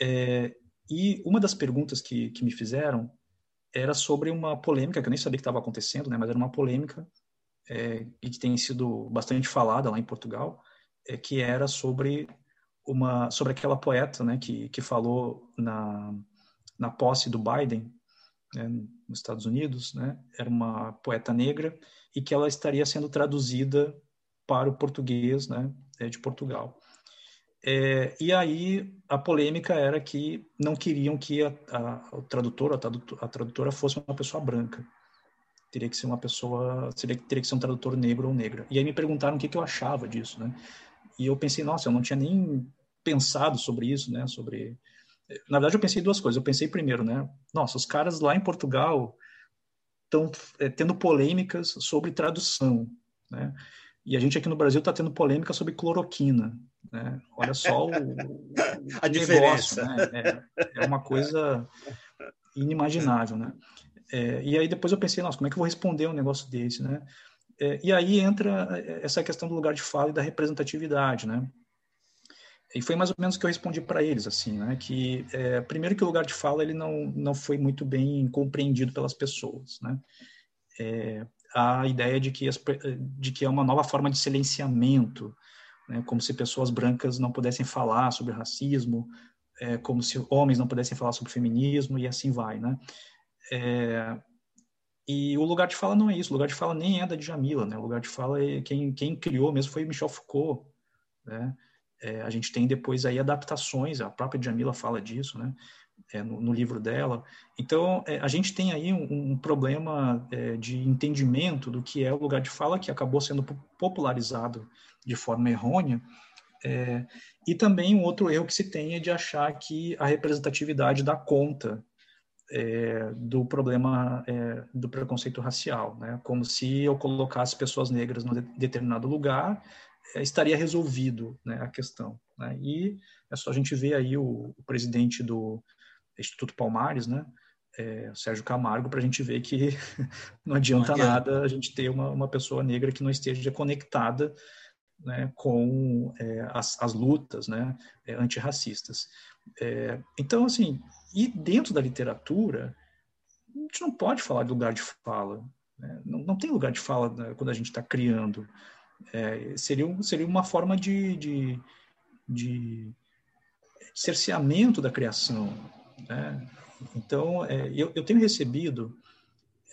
É, e uma das perguntas que, que me fizeram era sobre uma polêmica que eu nem sabia que estava acontecendo né mas era uma polêmica é, e que tem sido bastante falada lá em Portugal é, que era sobre uma sobre aquela poeta né que que falou na na posse do Biden né, nos Estados Unidos, né? Era uma poeta negra e que ela estaria sendo traduzida para o português, né? É, de Portugal. É, e aí a polêmica era que não queriam que a, a, o tradutor, a, a tradutora fosse uma pessoa branca. Teria que ser uma pessoa, seria, teria que ser um tradutor negro ou negra. E aí me perguntaram o que, que eu achava disso, né? E eu pensei, nossa, eu não tinha nem pensado sobre isso, né? Sobre na verdade, eu pensei duas coisas. Eu pensei primeiro, né? Nossa, os caras lá em Portugal estão é, tendo polêmicas sobre tradução, né? E a gente aqui no Brasil está tendo polêmica sobre cloroquina, né? Olha só o, a o diferença. Negócio, né? É, é, uma coisa inimaginável, né? É, e aí depois eu pensei, nossa, como é que eu vou responder um negócio desse, né? É, e aí entra essa questão do lugar de fala e da representatividade, né? E foi mais ou menos o que eu respondi para eles, assim, né? Que é, primeiro que o lugar de fala ele não não foi muito bem compreendido pelas pessoas, né? É, a ideia de que as, de que é uma nova forma de silenciamento, né? Como se pessoas brancas não pudessem falar sobre racismo, é, como se homens não pudessem falar sobre feminismo e assim vai, né? É, e o lugar de fala não é isso. O lugar de fala nem é da Djamila, né? O lugar de fala é quem quem criou mesmo foi Michel Foucault, né? É, a gente tem depois aí adaptações, a própria Jamila fala disso, né? É, no, no, livro dela. Então, é, a gente tem aí um, um problema é, de entendimento do que é o lugar de fala, que acabou sendo popularizado de forma errônea, é, e também um outro erro que se tem é de achar que a representatividade dá conta é, do problema é, do preconceito racial, né? como se eu colocasse pessoas negras num determinado lugar estaria resolvido né, a questão. Né? E é só a gente ver aí o, o presidente do Instituto Palmares, né, é, Sérgio Camargo, para a gente ver que não adianta nada a gente ter uma, uma pessoa negra que não esteja conectada né, com é, as, as, lutas né, é, antirracistas. É, então, assim, e dentro da literatura, a gente não pode falar de lugar de fala. Né? Não, não tem lugar de fala né, quando a gente está criando é, seria, seria uma forma de, de, de cerceamento da criação. Né? Então, é, eu, eu, tenho recebido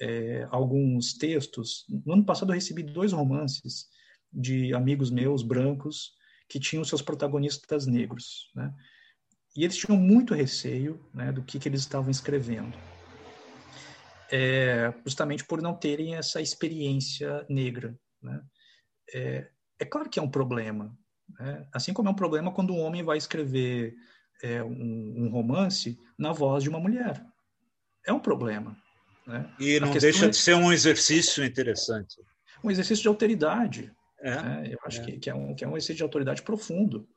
é, alguns textos. No ano passado, eu recebi dois romances de amigos meus brancos que tinham seus protagonistas negros. Né? E eles tinham muito receio né, do que, que eles estavam escrevendo. É, justamente por não terem essa experiência negra. Né? É, é claro que é um problema. Né? Assim como é um problema quando um homem vai escrever é, um, um, romance na voz de uma mulher. É um problema. Né? E não deixa é... de ser um exercício interessante. Um exercício de autoridade. É, né? Eu acho é. Que, que, é um, que é um exercício de autoridade profundo.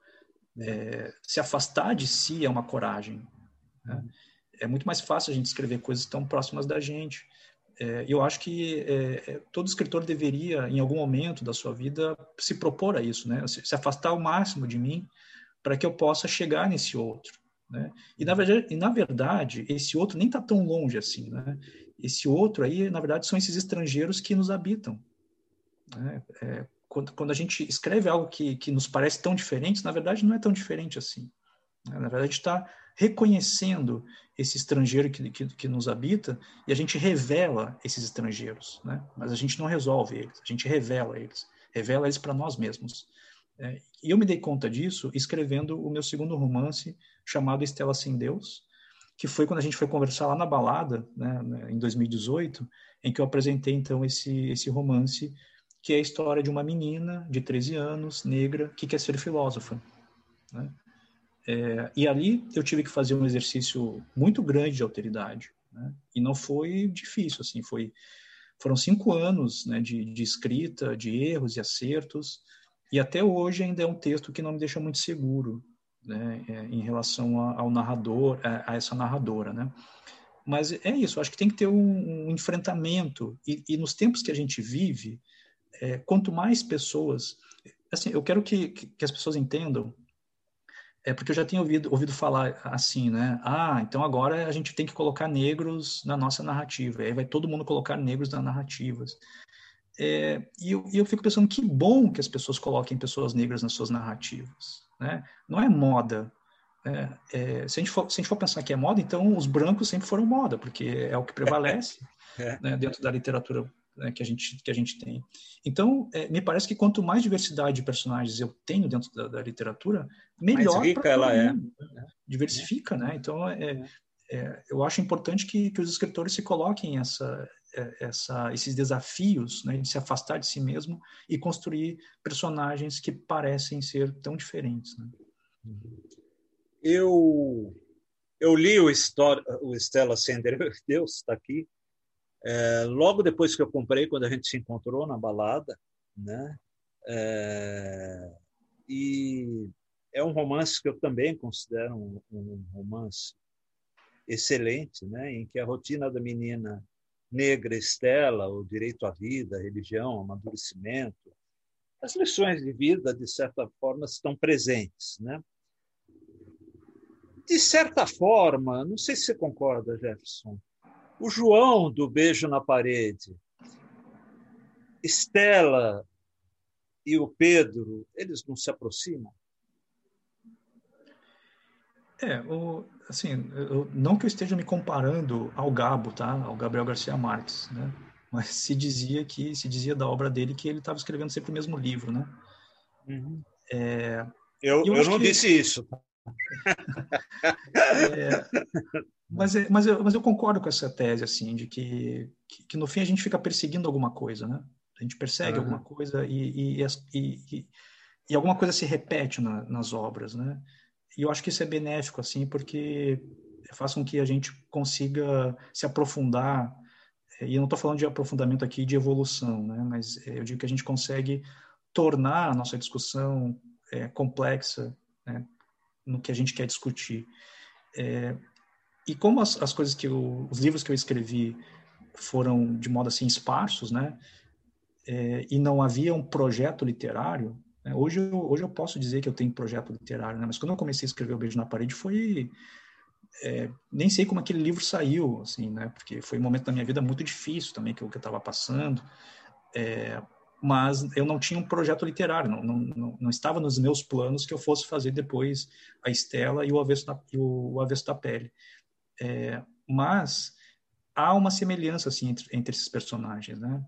É. Se afastar de si é uma coragem. Né? É muito mais fácil a gente escrever coisas tão próximas da gente. É, eu acho que é, é, todo escritor deveria, em algum momento da sua vida, se propor a isso, né? se, se afastar ao máximo de mim para que eu possa chegar nesse outro. Né? E, na verdade, e, na verdade, esse outro nem está tão longe assim. Né? Esse outro aí, na verdade, são esses estrangeiros que nos habitam. Né? É, quando, quando, a gente escreve algo que, que nos parece tão diferente, na verdade, não é tão diferente assim. Né? Na verdade, está reconhecendo esse estrangeiro que, que, que, nos habita e a gente revela esses estrangeiros, né? Mas a gente não resolve eles, a gente revela eles, revela eles para nós mesmos. É, e eu me dei conta disso escrevendo o meu segundo romance chamado Estela Sem Deus, que foi quando a gente foi conversar lá na balada, né, né em 2018, em que eu apresentei então esse esse romance que é a história de uma menina de 13 anos, negra, que quer ser filósofa. Né? É, e ali eu tive que fazer um exercício muito grande de alteridade. Né? E não foi difícil, assim, foi, foram cinco anos né, de, de escrita, de erros e acertos, e até hoje ainda é um texto que não me deixa muito seguro né, é, em relação ao narrador, a, a, essa narradora, né? Mas é isso, acho que tem que ter um, um enfrentamento, e, e, nos tempos que a gente vive, é, quanto mais pessoas... Assim, eu quero que, que as pessoas entendam é porque eu já tinha ouvido, ouvido falar assim, né? Ah, então agora a gente tem que colocar negros na nossa narrativa. Aí vai todo mundo colocar negros nas narrativas. É, e, eu, e eu fico pensando que bom que as pessoas coloquem pessoas negras nas suas narrativas. Né? Não é moda. É, é, se, a gente for, se a gente for pensar que é moda, então os brancos sempre foram moda, porque é o que prevalece é. né, dentro da literatura né, que, a gente, que a gente tem. Então, é, me parece que quanto mais diversidade de personagens eu tenho dentro da, da literatura, melhor. Mais rica ela é. Né? Diversifica, né? Então, é, é, é, eu acho importante que, que os escritores se coloquem essa, é, essa, esses desafios né, de se afastar de si mesmo e construir personagens que parecem ser tão diferentes. Né? Eu eu li o, história, o Stella Sender, Deus está aqui, é, logo depois que eu comprei, quando a gente se encontrou na balada, né? É, e é um romance que eu também considero um, um, romance excelente, né? Em que a rotina da menina negra Estela, o direito à vida, a religião, amadurecimento, as lições de vida, de certa forma, estão presentes, né? De certa forma, não sei se você concorda, Jefferson, o João do Beijo na Parede, Estela e o Pedro, eles não se aproximam? É, o, assim, eu, não que eu esteja me comparando ao Gabo, tá? Ao Gabriel Garcia Marques, né? Mas se dizia que se dizia da obra dele que ele estava escrevendo sempre o mesmo livro, né? Uhum. É, eu, eu, eu não que... disse isso. É, mas, é, mas, eu, mas eu concordo com essa tese, assim, de que, que, que no fim a gente fica perseguindo alguma coisa, né? A gente persegue uhum. alguma coisa e, e, e, e, alguma coisa se repete na, nas obras, né? E eu acho que isso é benéfico, assim, porque faz com que a gente consiga se aprofundar, e eu não estou falando de aprofundamento aqui de evolução, né? Mas eu digo que a gente consegue tornar a nossa discussão é, complexa, né? No que a gente quer discutir. É, e como as, as coisas que eu, os livros que eu escrevi foram de modo assim esparsos, né? É, e não havia um projeto literário. Né? Hoje, eu, hoje eu posso dizer que eu tenho projeto literário, né? Mas quando eu comecei a escrever o Beijo na Parede foi é, nem sei como aquele livro saiu, assim, né? Porque foi um momento da minha vida muito difícil também que eu estava passando. É, mas eu não tinha um projeto literário, não, não, não, estava nos meus planos que eu fosse fazer depois a Estela e o Avesso da, e o, o Avesso da Pele. É, mas há uma semelhança assim entre, entre, esses personagens, né?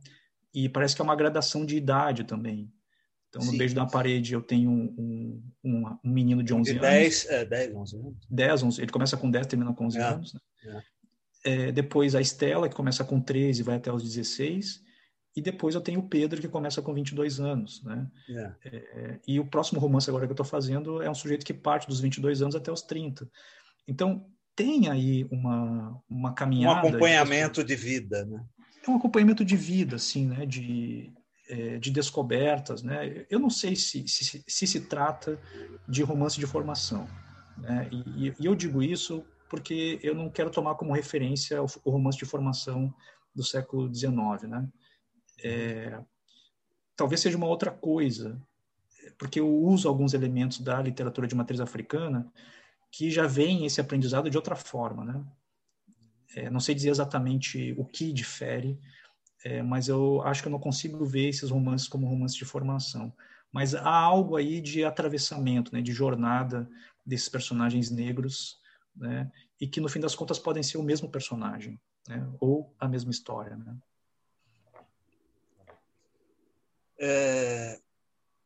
E parece que é uma gradação de idade também. Então, no Sim. Beijo da Parede, eu tenho um, um, um menino de 11 de 10, anos. É, 10, 11 anos. 10, 11. Ele começa com 10, termina com 11 é, anos. Né? É. É, depois a Estela, que começa com 13 e vai até os 16. E depois eu tenho o Pedro, que começa com 22 anos. Né? É. É, e o próximo romance agora que eu estou fazendo é um sujeito que parte dos 22 anos até os 30. Então, tem aí uma, uma caminhada. Um acompanhamento de vida, né? É um acompanhamento de vida, assim, né? De, é, de descobertas, né? Eu não sei se se, se, se trata de romance de formação, né? E, e, eu digo isso porque eu não quero tomar como referência o, o romance de formação do século XIX, né? É, talvez seja uma outra coisa, porque eu uso alguns elementos da literatura de matriz africana que já vem esse aprendizado de outra forma, né? É, não sei dizer exatamente o que difere, é, mas eu acho que eu não consigo ver esses romances como romances de formação. Mas há algo aí de atravessamento, né, de jornada desses personagens negros, né, e que no fim das contas podem ser o mesmo personagem, né, ou a mesma história. Né. É,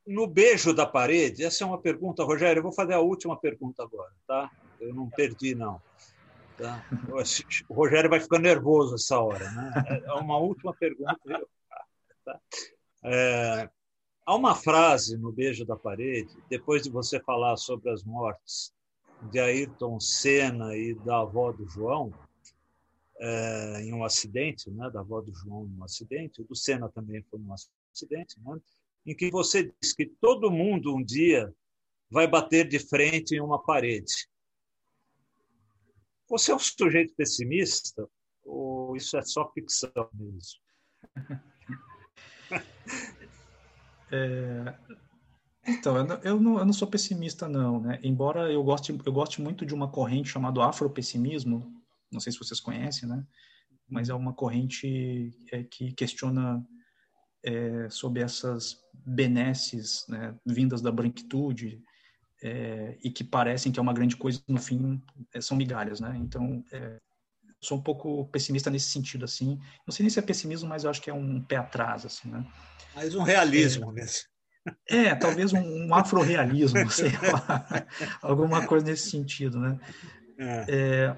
no beijo da parede, essa é uma pergunta, Rogério, eu vou fazer a última pergunta agora, tá? Eu não perdi, não. Tá? O Rogério vai ficar nervoso essa hora. Né? É uma última pergunta. Tá? É, há uma frase no Beijo da Parede, depois de você falar sobre as mortes de Ayrton Senna e da avó do João, é, em um acidente, né, da avó do João em um acidente, o do Senna também foi um acidente, né, em que você diz que todo mundo um dia vai bater de frente em uma parede. Você é um sujeito pessimista ou isso é só ficção mesmo? É, então, eu não, eu, não, sou pessimista, não. Né? Embora eu goste, eu goste muito de uma corrente chamada afropessimismo, não sei se vocês conhecem, né? mas é uma corrente é, que questiona é, sobre essas benesses né, vindas da branquitude, é, e que parecem que é uma grande coisa, no fim é, são migalhas, né? Então, é, sou um pouco pessimista nesse sentido, assim. Não sei nem se é pessimismo, mas eu acho que é um pé atrás, assim, né? Mas um realismo é, mesmo. É, talvez um, um afro-realismo, sei lá, alguma coisa nesse sentido, né? É. é.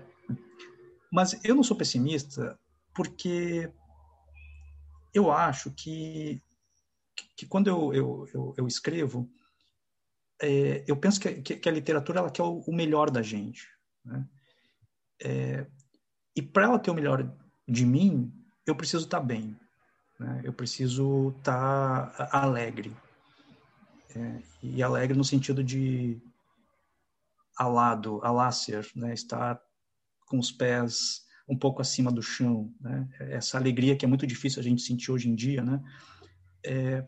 mas eu não sou pessimista porque eu acho que, que quando eu, eu, eu, eu escrevo, é, eu penso que, que, a literatura ela quer o, o melhor da gente. Né? É, e para ela ter o melhor de mim, eu preciso estar tá bem. Né? Eu preciso estar tá alegre. É, e alegre no sentido de alado, alácer, né? estar com os pés um pouco acima do chão. Né? Essa alegria que é muito difícil a gente sentir hoje em dia, né? É,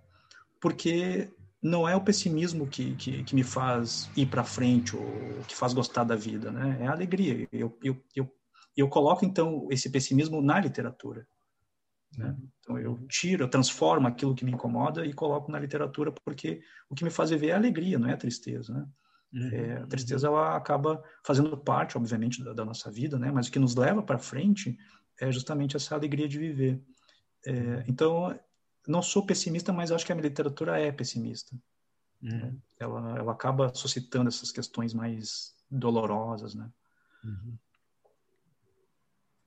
porque não é o pessimismo que, que, que me faz ir para frente ou que faz gostar da vida, né? É a alegria. Eu, eu, eu, eu coloco, então, esse pessimismo na literatura. Né? Então, eu tiro, eu transformo aquilo que me incomoda e coloco na literatura, porque o que me faz viver é a alegria, não é a tristeza, né? Uhum. É, a tristeza ela acaba fazendo parte, obviamente, da, da nossa vida, né? Mas o que nos leva para frente é justamente essa alegria de viver. É, então, não sou pessimista, mas acho que a minha literatura é pessimista. Uhum. Ela, ela acaba suscitando essas questões mais dolorosas, né? Uhum.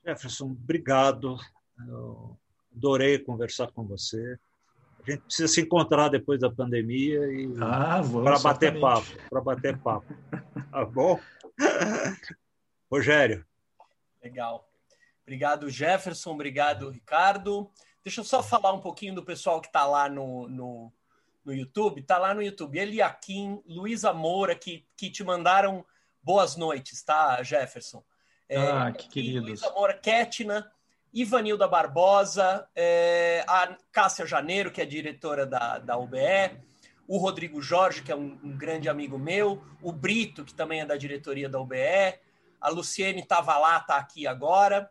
Jefferson, obrigado. Eu adorei conversar com você. A gente precisa se encontrar depois da pandemia e ah, para bater papo, para bater papo. tá bom? Rogério. Legal. Obrigado, Jefferson. Obrigado, Ricardo. Deixa eu só falar um pouquinho do pessoal que está lá no, no, no YouTube. Está lá no YouTube. Eliakim, Luísa Moura, que, que te mandaram boas noites, tá, Jefferson? É, ah, que queridos. Luísa Moura, Ketna, Ivanilda Barbosa, é, a Cássia Janeiro, que é diretora da, da UBE, o Rodrigo Jorge, que é um, um, grande amigo meu, o Brito, que também é da diretoria da UBE, a Luciene estava lá, está aqui agora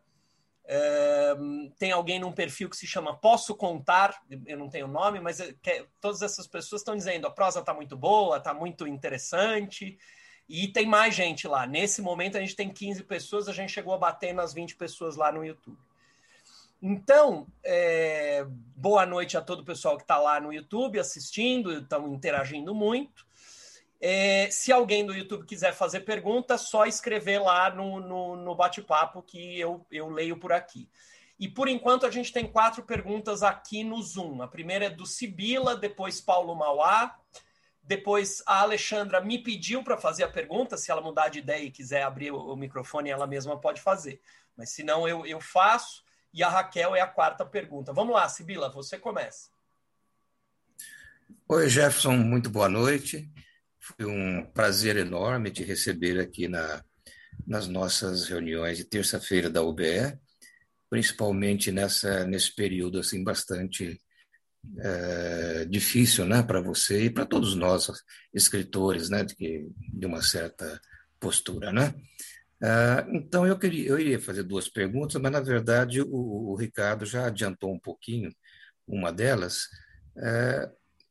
tem alguém num perfil que se chama Posso Contar, eu não tenho nome, mas é, que, todas essas pessoas estão dizendo a prosa está muito boa, está muito interessante. E tem mais gente lá. Nesse momento a gente tem 15 pessoas, a gente chegou a bater nas 20 pessoas lá no YouTube. Então, é, boa noite a todo o pessoal que está lá no YouTube assistindo, estão interagindo muito. É, se alguém do YouTube quiser fazer pergunta, só escrever lá no, no, no bate-papo que eu, eu leio por aqui. E por enquanto a gente tem quatro perguntas aqui no Zoom. A primeira é do Sibila, depois Paulo Mauá, depois a Alexandra me pediu para fazer a pergunta. Se ela mudar de ideia e quiser abrir o, microfone, ela mesma pode fazer. Mas se não, eu, eu faço. E a Raquel é a quarta pergunta. Vamos lá, Sibila, você começa. Oi, Jefferson, muito boa noite. Foi um prazer enorme te receber aqui na, nas nossas reuniões de terça-feira da UBE. principalmente nessa nesse período assim bastante é, difícil, né, para você e para todos nós escritores, né, de, de uma certa postura, né? Uh, então eu queria, eu iria fazer duas perguntas, mas na verdade o, o Ricardo já adiantou um pouquinho uma delas. Uh,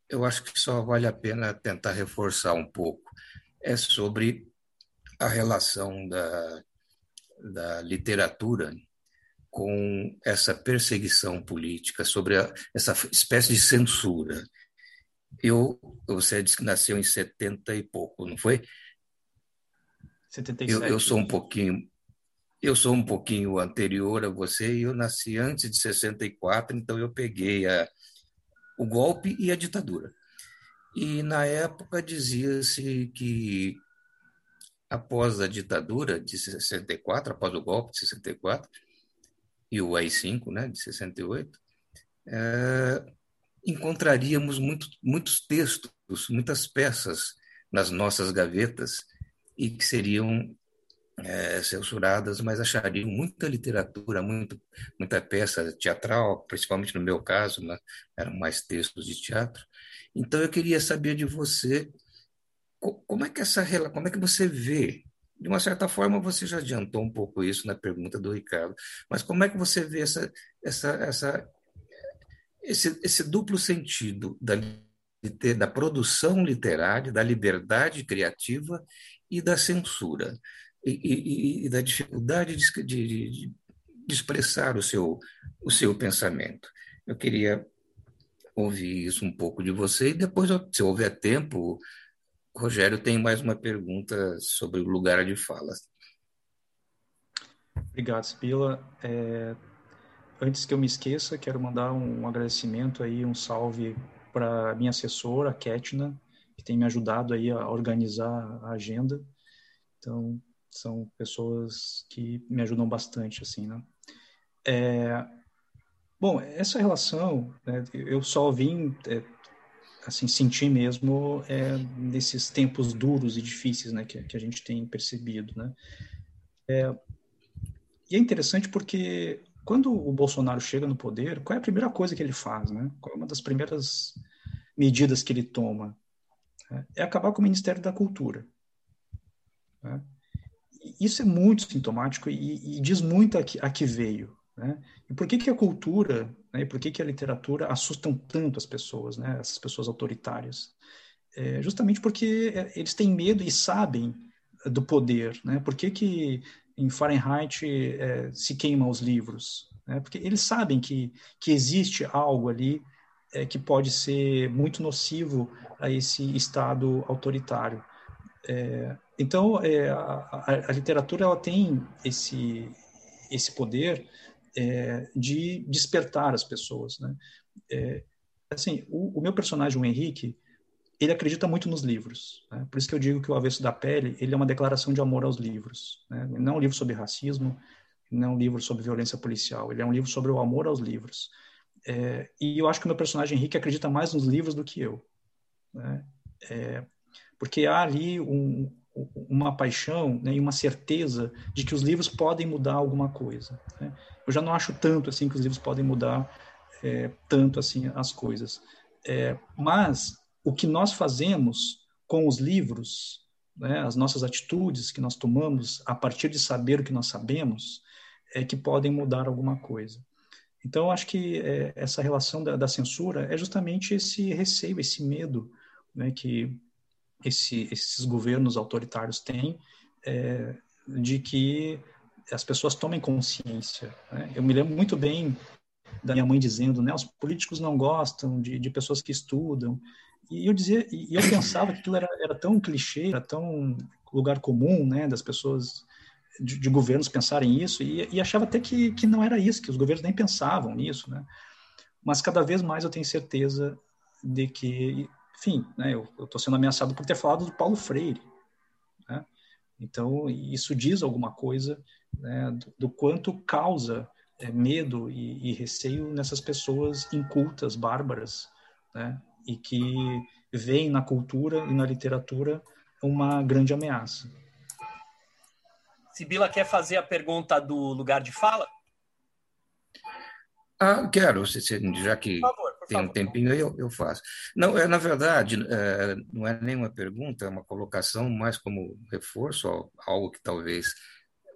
eu acho que só vale a pena tentar reforçar um pouco. É sobre a relação da, da literatura com essa perseguição política, sobre a, essa espécie de censura. Eu, você disse que nasceu em 70 e pouco, não foi? 77. Eu, eu sou um pouquinho eu sou um pouquinho anterior a você e eu nasci antes de 64, então eu peguei a, o golpe e a ditadura. E na época dizia-se que após a ditadura de 64, após o golpe de 64 e o AI-5, né, de 68, é, encontraríamos muito, muitos textos, muitas peças nas nossas gavetas e que seriam é, censuradas, mas achariam muita literatura, muito, muita peça teatral, principalmente no meu caso, né, eram mais textos de teatro. Então eu queria saber de você como é que essa como é que você vê de uma certa forma você já adiantou um pouco isso na pergunta do Ricardo, mas como é que você vê essa essa essa esse, esse duplo sentido da da produção literária, da liberdade criativa e da censura, e, e, e da dificuldade de, de, de, expressar o seu, o seu pensamento. Eu queria ouvir isso um pouco de você, e depois, se houver tempo, Rogério tem mais uma pergunta sobre o lugar de fala. Obrigado, Spila. É, antes que eu me esqueça, quero mandar um agradecimento aí, um salve para minha assessora, a Ketna, tem me ajudado aí a organizar a agenda. Então, são pessoas que me ajudam bastante, assim, né? É, bom, essa relação, né, eu só vim, é, assim, sentir mesmo é, nesses tempos duros e difíceis, né, que, que a gente tem percebido, né? É, e é interessante porque quando o Bolsonaro chega no poder, qual é a primeira coisa que ele faz, né? Qual é uma das primeiras medidas que ele toma? É acabar com o Ministério da Cultura. Né? Isso é muito sintomático e, e diz muito a que, a que veio. Né? E por que, que a cultura, né, e por que, que a literatura assustam tanto as pessoas, né, essas pessoas autoritárias? É justamente porque é, eles têm medo e sabem do poder. Né? Por que, que em Fahrenheit é, se queimam os livros? Né? Porque eles sabem que, que existe algo ali é, que pode ser muito nocivo a esse Estado autoritário. É, então, é, a, a, literatura ela tem esse, esse poder é, de despertar as pessoas. Né? É, assim, o, o, meu personagem, o Henrique, ele acredita muito nos livros. Né? Por isso que eu digo que o Avesso da Pele ele é uma declaração de amor aos livros. Né? Não é um livro sobre racismo, não é um livro sobre violência policial, ele é um livro sobre o amor aos livros. É, e eu acho que o meu personagem Henrique acredita mais nos livros do que eu. Né? É, porque há ali um, uma paixão né, e uma certeza de que os livros podem mudar alguma coisa. Né? Eu já não acho tanto assim que os livros podem mudar é, tanto assim as coisas. É, mas o que nós fazemos com os livros, né, as nossas atitudes que nós tomamos a partir de saber o que nós sabemos, é que podem mudar alguma coisa. Então, acho que é, essa relação da, da, censura é justamente esse receio, esse medo né, que esse, esses governos autoritários têm é, de que as pessoas tomem consciência. Né? Eu me lembro muito bem da minha mãe dizendo, né, os políticos não gostam de, de pessoas que estudam. E eu dizia, e eu pensava que aquilo era, era tão clichê, era tão lugar comum, né, das pessoas de, de governos pensarem isso, e, e, achava até que, que não era isso, que os governos nem pensavam nisso, né? Mas cada vez mais eu tenho certeza de que, enfim, né, eu estou sendo ameaçado por ter falado do Paulo Freire, né? Então, isso diz alguma coisa né, do, do, quanto causa é, medo e, e, receio nessas pessoas incultas, bárbaras, né, e que veem na cultura e na literatura uma grande ameaça. Sibila quer fazer a pergunta do lugar de fala? Ah, quero, já que por favor, por tem favor. um tempinho aí, eu, eu faço. Não, é, na verdade, é, não é nenhuma pergunta, é uma colocação mais como reforço, algo que talvez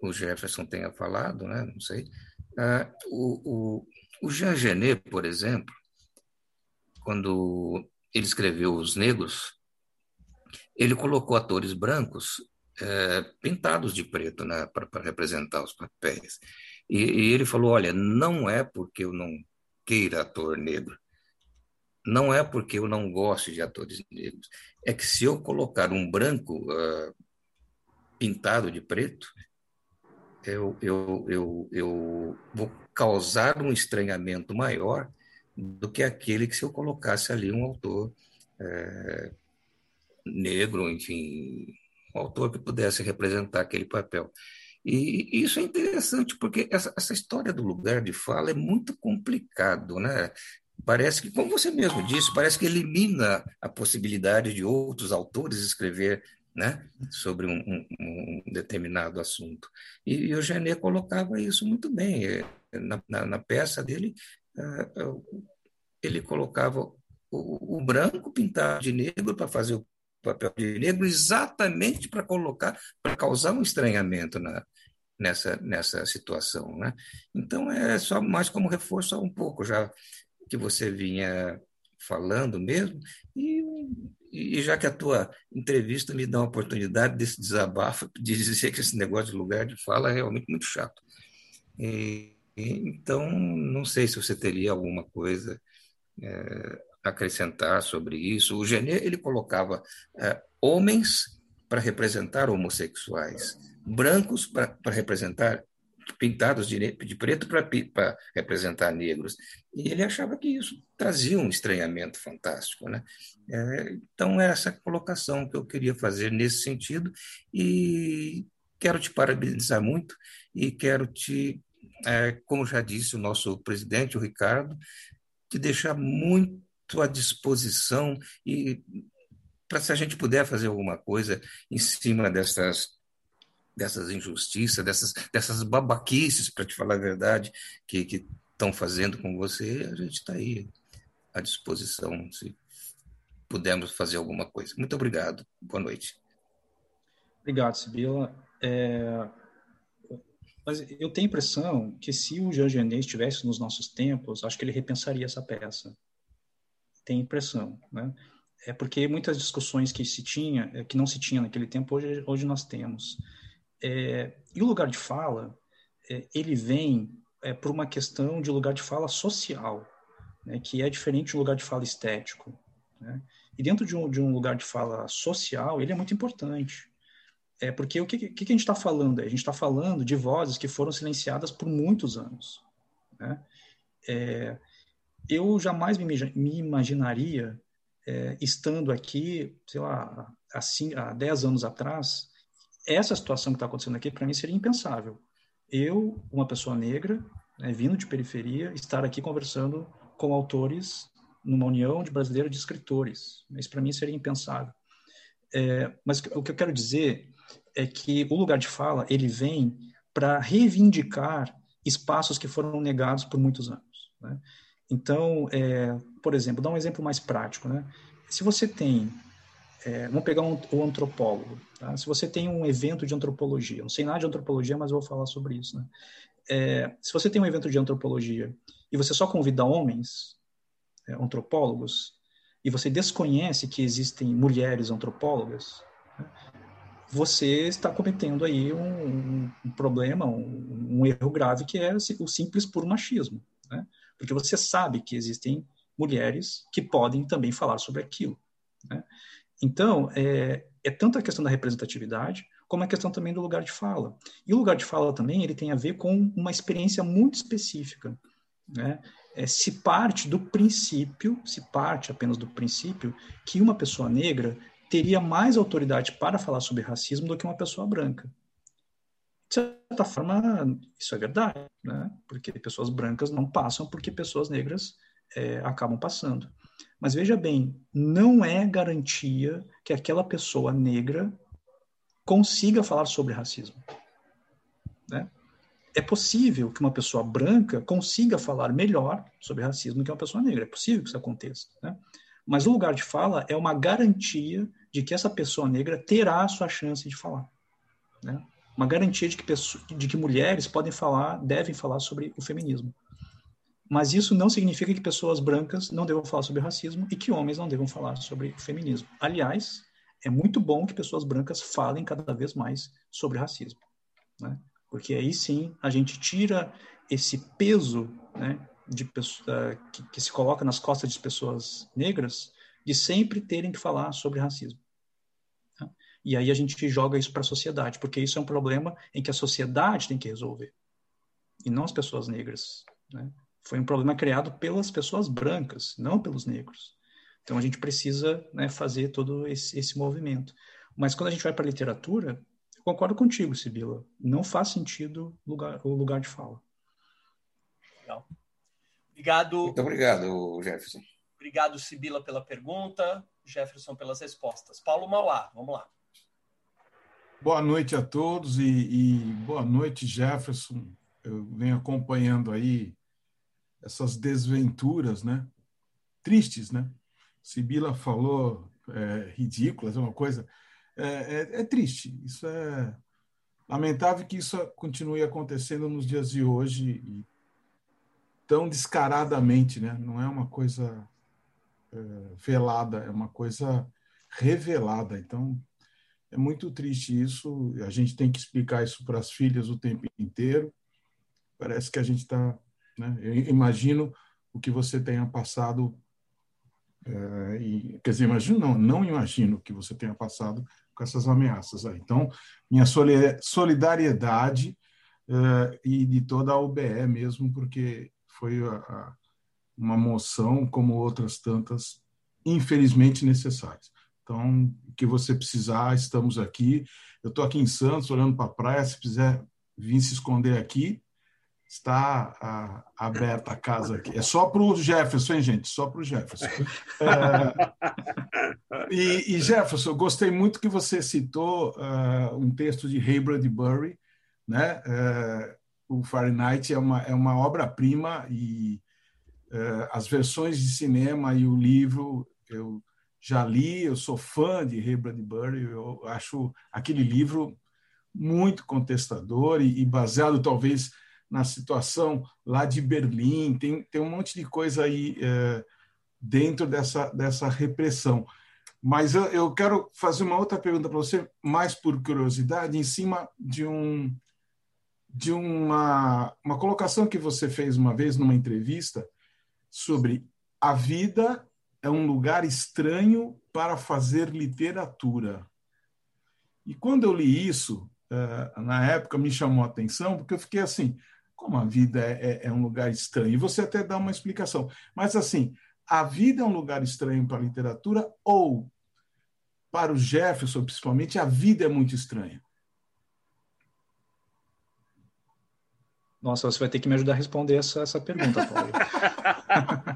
o Jefferson tenha falado, né? não sei. Ah, o, o, o Jean Genet, por exemplo, quando ele escreveu Os Negros, ele colocou atores brancos é, pintados de preto né, para representar os papéis. E, e ele falou: olha, não é porque eu não queira ator negro, não é porque eu não gosto de atores negros, é que se eu colocar um branco uh, pintado de preto, eu, eu, eu, eu vou causar um estranhamento maior do que aquele que se eu colocasse ali um autor é, negro, enfim, um autor que pudesse representar aquele papel. E isso é interessante, porque essa, essa história do lugar de fala é muito complicado, né? Parece que, como você mesmo disse, parece que elimina a possibilidade de outros autores escrever né, sobre um, um, um determinado assunto. E, e o Genet colocava isso muito bem. É, na, na, na peça dele, uh, ele colocava o, o branco pintado de negro para fazer o papel de negro exatamente para colocar, para causar um estranhamento na, nessa, nessa situação. Né? Então, é só mais como reforço um pouco já que você vinha falando mesmo, e, e já que a tua entrevista me dá uma oportunidade desse desabafo, de dizer que esse negócio de lugar de fala é realmente muito chato. E, então, não sei se você teria alguma coisa é, acrescentar sobre isso. O Genet ele colocava é, homens para representar homossexuais, brancos para representar pintados de, de preto para representar negros. E ele achava que isso trazia um estranhamento fantástico. Né? É, então, é essa colocação que eu queria fazer nesse sentido. E quero te parabenizar muito e quero te, é, como já disse o nosso presidente, o Ricardo, te deixar muito à disposição e para se a gente puder fazer alguma coisa em cima dessas dessas injustiças, dessas dessas babaquices, para te falar a verdade, que estão fazendo com você, a gente está aí à disposição, se pudermos fazer alguma coisa. Muito obrigado. Boa noite. Obrigado, Sibila. É... Mas eu tenho a impressão que se o Jean Genet estivesse nos nossos tempos, acho que ele repensaria essa peça tem impressão, né? É porque muitas discussões que se tinha, é, que não se tinha naquele tempo, hoje, hoje nós temos. É, e o lugar de fala, é, ele vem é, por uma questão de lugar de fala social, né, que é diferente do lugar de fala estético. Né? E dentro de um, de um lugar de fala social, ele é muito importante. É porque o que, que, a gente está falando? A gente está falando de vozes que foram silenciadas por muitos anos. Né? É, eu jamais me, me imaginaria é, estando aqui, sei lá, assim, há 10 anos atrás, essa situação que está acontecendo aqui, para mim, seria impensável. Eu, uma pessoa negra, né, vindo de periferia, estar aqui conversando com autores numa união de brasileiros de escritores. Isso, para mim, seria impensável. É, mas o que eu quero dizer é que o lugar de fala, ele vem para reivindicar espaços que foram negados por muitos anos. Né? Então, é, por exemplo, dar um exemplo mais prático, né? Se você tem, é, vamos pegar um, o antropólogo, tá? se você tem um evento de antropologia, não sei nada de antropologia, mas vou falar sobre isso, né? É, se você tem um evento de antropologia e você só convida homens, é, antropólogos, e você desconhece que existem mulheres antropólogas, né? você está cometendo aí um, um, problema, um, um, erro grave que é o simples puro machismo? Porque você sabe que existem mulheres que podem também falar sobre aquilo. Né? Então, é, é tanto a questão da representatividade, como a questão também do lugar de fala. E o lugar de fala também ele tem a ver com uma experiência muito específica. Né? É, se parte do princípio, se parte apenas do princípio, que uma pessoa negra teria mais autoridade para falar sobre racismo do que uma pessoa branca de certa forma, isso é verdade, né? Porque pessoas brancas não passam porque pessoas negras é, acabam passando. Mas veja bem, não é garantia que aquela pessoa negra consiga falar sobre racismo, né? é possível que uma pessoa branca consiga falar melhor sobre racismo que uma pessoa negra. É possível que isso aconteça. Né? Mas o lugar de fala é uma garantia de que essa pessoa negra terá a sua chance de falar. Né? Uma garantia de que, pessoas, de que mulheres podem falar, devem falar sobre o feminismo. Mas isso não significa que pessoas brancas não devam falar sobre racismo e que homens não devam falar sobre o feminismo. Aliás, é muito bom que pessoas brancas falem cada vez mais sobre racismo. Né? porque aí sim a gente tira esse peso né, de pessoa, que, que, se coloca nas costas de pessoas negras de sempre terem que falar sobre racismo. E aí a gente joga isso para a sociedade, porque isso é um problema em que a sociedade tem que resolver, e não as pessoas negras. Né? Foi um problema criado pelas pessoas brancas, não pelos negros. Então a gente precisa né, fazer todo esse, esse movimento. Mas quando a gente vai para a literatura, concordo contigo, Sibila. Não faz sentido lugar, o lugar de fala. Legal. Obrigado. Muito obrigado, Jefferson. Obrigado, Sibila, pela pergunta. Jefferson, pelas respostas. Paulo Mauá, vamos lá. Boa noite a todos e, e boa noite, Jefferson. Eu venho acompanhando aí essas desventuras, né? Tristes, né? Sibila falou é, ridículas, é uma coisa é, é, é triste. Isso é lamentável que isso continue acontecendo nos dias de hoje e tão descaradamente, né? Não é uma coisa é, velada, é uma coisa revelada. Então, é muito triste isso. A gente tem que explicar isso para as filhas o tempo inteiro. Parece que a gente está. Né? Eu imagino o que você tenha passado. É, e, quer dizer, imagino, não, não imagino o que você tenha passado com essas ameaças aí. Então, minha solidariedade uh, e de toda a OBE mesmo, porque foi a, a, uma moção, como outras tantas, infelizmente necessárias. Então, o que você precisar, estamos aqui. Eu estou aqui em Santos, olhando para a praia. Se quiser vir se esconder aqui, está a, aberta a casa aqui. É só para o Jefferson, hein, gente? Só para o Jefferson. É, e, e, Jefferson, gostei muito que você citou uh, um texto de Ray Bradbury, né? Uh, o Fahrenheit é uma, é uma obra-prima e uh, as versões de cinema e o livro eu já li, eu sou fã de Ray Bradbury, eu acho aquele livro muito contestador e, e baseado talvez na situação lá de Berlim, tem, tem um monte de coisa aí é, dentro dessa, dessa repressão. Mas eu, eu quero fazer uma outra pergunta para você, mais por curiosidade, em cima de um de uma, uma colocação que você fez uma vez numa entrevista sobre a vida é um lugar estranho para fazer literatura. E quando eu li isso, é, na época me chamou a atenção, porque eu fiquei assim: como a vida é, é, é, um lugar estranho. E você até dá uma explicação. Mas, assim, a vida é um lugar estranho para a literatura ou, para o Jefferson, principalmente, a vida é muito estranha? Nossa, você vai ter que me ajudar a responder essa, essa pergunta, Paulo.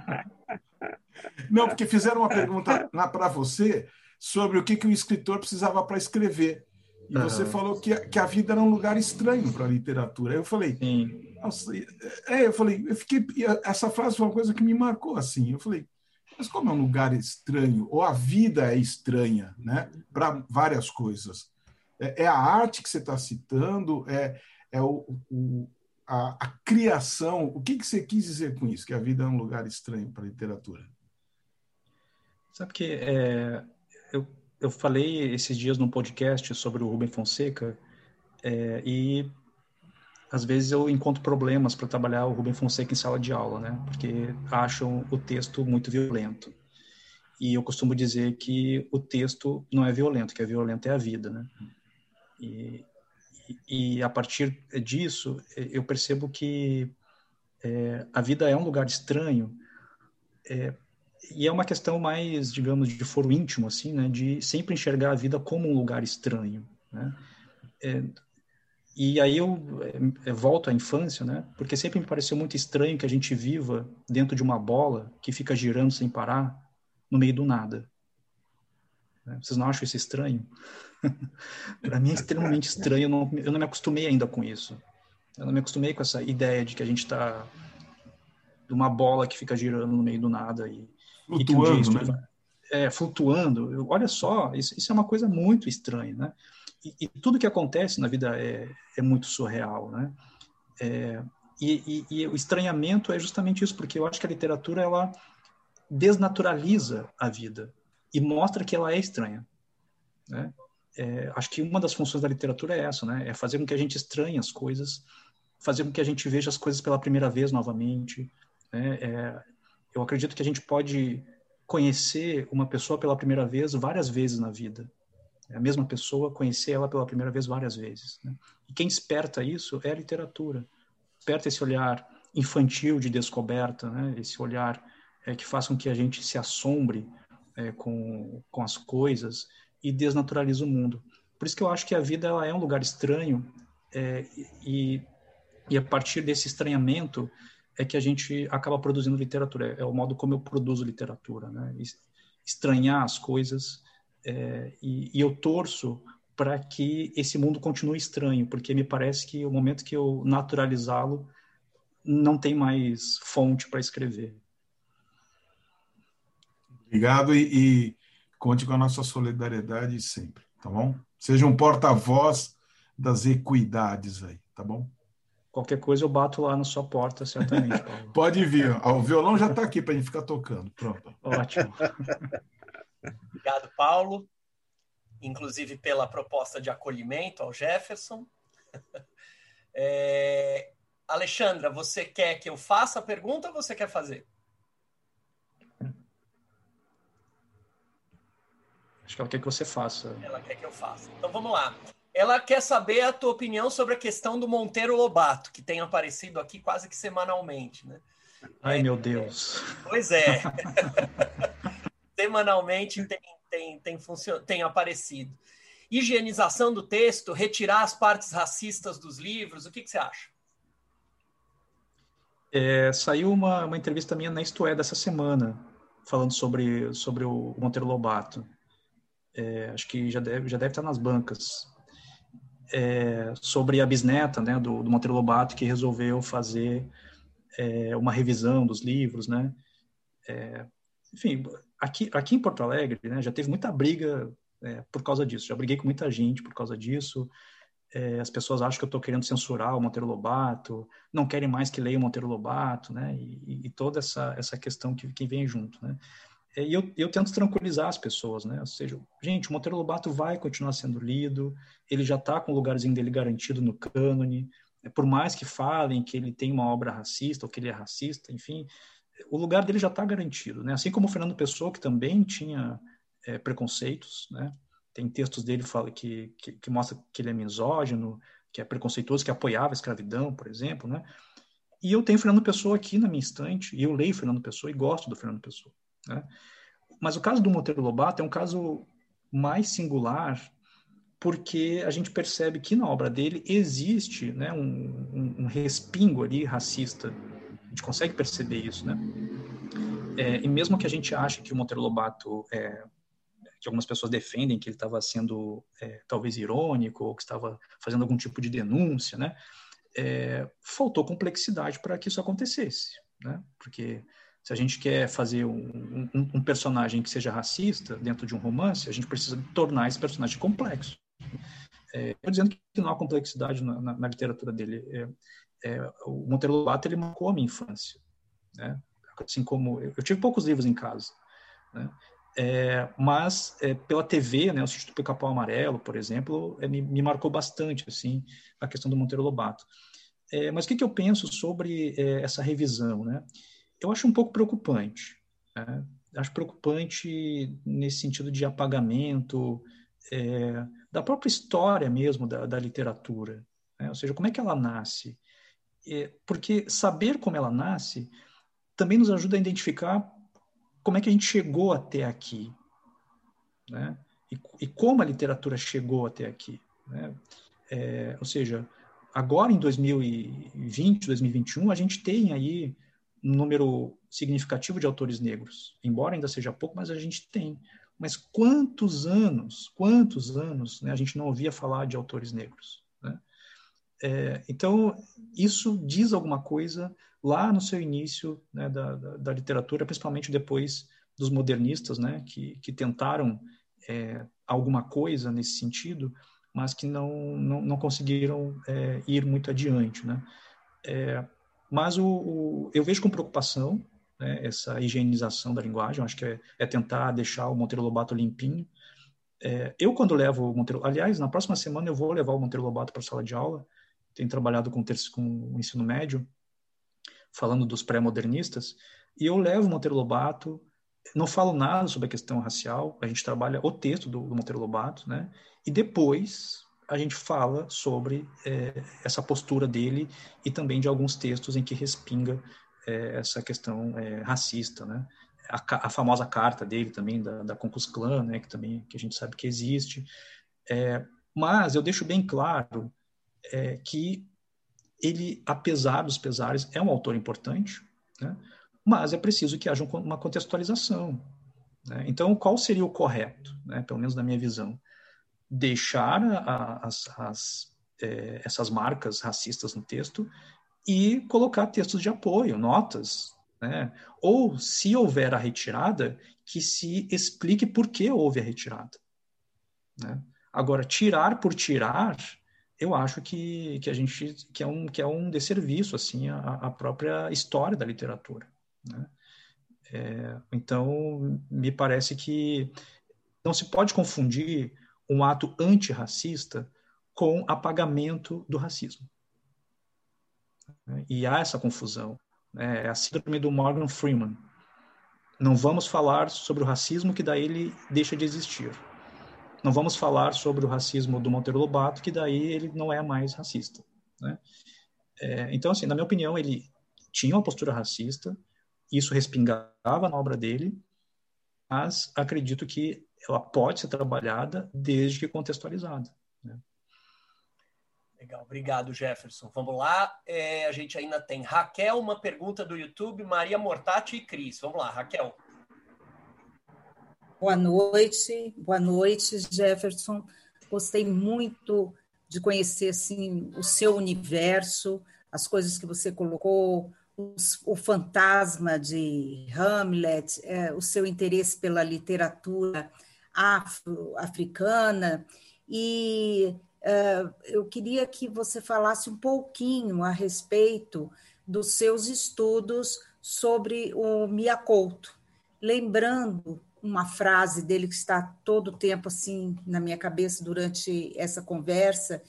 Não, porque fizeram uma pergunta para você sobre o que, que o escritor precisava para escrever. E você falou que, que a vida era um lugar estranho para a literatura. Aí eu falei. Nossa, é, eu falei, eu fiquei, essa frase foi uma coisa que me marcou assim. Eu falei, mas como é um lugar estranho, ou a vida é estranha, né, para várias coisas. É, é, a arte que você está citando, é, é o, o a, a, criação. O que, que você quis dizer com isso, que a vida é um lugar estranho para a literatura? Sabe que é, eu, eu falei esses dias num podcast sobre o Rubem Fonseca é, e às vezes eu encontro problemas para trabalhar o Rubem Fonseca em sala de aula, né? Porque acham o texto muito violento. E eu costumo dizer que o texto não é violento, que é violento é a vida, né? E, e a partir disso, eu percebo que é, a vida é um lugar estranho é, e é uma questão mais, digamos, de foro íntimo, assim, né? De sempre enxergar a vida como um lugar estranho, né? É, e aí eu, eu, é, volto à infância, né? Porque sempre me pareceu muito estranho que a gente viva dentro de uma bola que fica girando sem parar no meio do nada. Né? Vocês não acham isso estranho? Para mim é extremamente estranho. Eu não, eu não me acostumei ainda com isso. Eu não me acostumei com essa ideia de que a gente está de uma bola que fica girando no meio do nada e flutuando, né? É, flutuando. Eu, olha só, isso, isso, é uma coisa muito estranha, né? E, e, tudo que acontece na vida é, é muito surreal, né? É, e, e, e, o estranhamento é justamente isso, porque eu acho que a literatura ela desnaturaliza a vida e mostra que ela é estranha. Né? É, acho que uma das funções da literatura é essa, né? É fazer com que a gente estranhe as coisas, fazer com que a gente veja as coisas pela primeira vez novamente. Né? É, eu acredito que a gente pode conhecer uma pessoa pela primeira vez várias vezes na vida. É a mesma pessoa, conhecer ela pela primeira vez várias vezes. Né? E quem esperta isso é a literatura. Esperta esse olhar infantil de descoberta, né? esse olhar é, que faz com que a gente se assombre é, com, com as coisas e desnaturaliza o mundo. Por isso que eu acho que a vida ela é um lugar estranho é, e, e a partir desse estranhamento é que a gente acaba produzindo literatura. É, é o modo como eu produzo literatura, né? Estranhar as coisas é, e, e eu torço para que esse mundo continue estranho, porque me parece que o momento que eu naturalizá-lo não tem mais fonte para escrever. Obrigado e, e, conte com a nossa solidariedade sempre, tá bom? Seja um porta-voz das equidades aí, tá bom? Qualquer coisa eu bato lá na sua porta, certamente. Paulo. Pode vir. O violão já está aqui para a gente ficar tocando. Pronto. Ótimo. Obrigado, Paulo. Inclusive pela proposta de acolhimento ao Jefferson. É... Alexandra, você quer que eu faça a pergunta ou você quer fazer? Acho que ela quer que você faça. Ela quer que eu faça. Então vamos lá. Ela quer saber a tua opinião sobre a questão do Monteiro Lobato, que tem aparecido aqui quase que semanalmente, né? Ai, é, meu Deus. Pois é. Semanalmente tem, tem, tem, funcion... tem aparecido. Higienização do texto, retirar as partes racistas dos livros, o que, que você acha? É, saiu uma, uma entrevista minha na Isto É dessa semana, falando sobre, sobre o Monteiro Lobato. É, acho que já deve, já deve estar nas bancas é, sobre a bisneta né, do, do, Monteiro Lobato, que resolveu fazer é, uma revisão dos livros, né? É, enfim, aqui, aqui em Porto Alegre, né, já teve muita briga é, por causa disso. Já briguei com muita gente por causa disso. É, as pessoas acham que eu estou querendo censurar o Monteiro Lobato, não querem mais que leia o Monteiro Lobato, né? E, e toda essa, essa questão que, que vem junto, né? É, e eu, eu tento tranquilizar as pessoas, né? Ou seja, gente, o Monteiro Lobato vai continuar sendo lido, ele já está com o lugarzinho dele garantido no cânone, é, por mais que falem que ele tem uma obra racista ou que ele é racista, enfim, o lugar dele já está garantido, né? Assim como o Fernando Pessoa, que também tinha é, preconceitos, né? Tem textos dele fala, que, que, que mostra que ele é misógino, que é preconceituoso, que apoiava a escravidão, por exemplo, né? E eu tenho Fernando Pessoa aqui na minha estante, e eu leio Fernando Pessoa e gosto do Fernando Pessoa. Né? Mas o caso do Monteiro Lobato é um caso mais singular porque a gente percebe que na obra dele existe né, um, um, um respingo ali racista. A gente consegue perceber isso, né? É, e mesmo que a gente ache que o Monteiro Lobato, é, que algumas pessoas defendem que ele estava sendo é, talvez irônico ou que estava fazendo algum tipo de denúncia, né? É, faltou complexidade para que isso acontecesse, né? Porque se a gente quer fazer um, um, um, personagem que seja racista dentro de um romance, a gente precisa tornar esse personagem complexo. É, eu dizendo que não há complexidade na, na, na literatura dele. É, é, o Monteiro Lobato ele marcou a minha infância, né? Assim como eu, eu tive poucos livros em casa, né? É, mas é, pela TV, né, o Sítio do Pica-Pau Amarelo, por exemplo, é, me, me, marcou bastante assim a questão do Monteiro Lobato. É, mas o que, que eu penso sobre é, essa revisão, né? Eu acho um pouco preocupante. Né? Acho preocupante nesse sentido de apagamento é, da própria história mesmo da, da literatura. Né? Ou seja, como é que ela nasce? É, porque saber como ela nasce também nos ajuda a identificar como é que a gente chegou até aqui. Né? E, e como a literatura chegou até aqui. Né? É, ou seja, agora em 2020, 2021, a gente tem aí um número significativo de autores negros, embora ainda seja pouco, mas a gente tem. Mas quantos anos, quantos anos né, a gente não ouvia falar de autores negros? Né? É, então, isso diz alguma coisa lá no seu início né, da, da, da, literatura, principalmente depois dos modernistas, né, que, que tentaram é, alguma coisa nesse sentido, mas que não, não, não conseguiram é, ir muito adiante. Né? É, mas o, o, eu vejo com preocupação né, essa higienização da linguagem, acho que é, é tentar deixar o Monteiro Lobato limpinho. É, eu, quando levo o Monteiro, aliás, na próxima semana eu vou levar o Monteiro Lobato para a sala de aula, tenho trabalhado com, com o ensino médio, falando dos pré-modernistas, e eu levo o Monteiro Lobato, não falo nada sobre a questão racial, a gente trabalha o texto do, do Monteiro Lobato, né? E depois a gente fala sobre é, essa postura dele e também de alguns textos em que respinga é, essa questão é, racista, né? A, a, famosa carta dele também da, da Concus Clan, né? Que também que a gente sabe que existe. É, mas eu deixo bem claro é, que ele, apesar dos pesares, é um autor importante, né? mas é preciso que haja uma contextualização. Né? Então, qual seria o correto, né? pelo menos na minha visão? Deixar a, as, as, é, essas marcas racistas no texto e colocar textos de apoio, notas, né? ou, se houver a retirada, que se explique por que houve a retirada. Né? Agora, tirar por tirar eu acho que, que a gente que é um que é um desserviço assim a, a própria história da literatura né? é, então me parece que não se pode confundir um ato antirracista com apagamento do racismo e há essa confusão né? é a síndrome do Morgan Freeman não vamos falar sobre o racismo que daí ele deixa de existir não vamos falar sobre o racismo do Monteiro Lobato, que daí ele não é mais racista. Né? É, então, assim, na minha opinião, ele tinha uma postura racista, isso respingava na obra dele, mas acredito que ela pode ser trabalhada desde que contextualizada. Né? Legal, obrigado, Jefferson. Vamos lá, é, a gente ainda tem Raquel, uma pergunta do YouTube, Maria Mortati e Cris. Vamos lá, Raquel. Boa noite, boa noite, Jefferson. Gostei muito de conhecer assim o seu universo, as coisas que você colocou, os, o fantasma de Hamlet, é, o seu interesse pela literatura afro-africana. E é, eu queria que você falasse um pouquinho a respeito dos seus estudos sobre o Miyakoto, lembrando uma frase dele que está todo o tempo assim na minha cabeça durante essa conversa,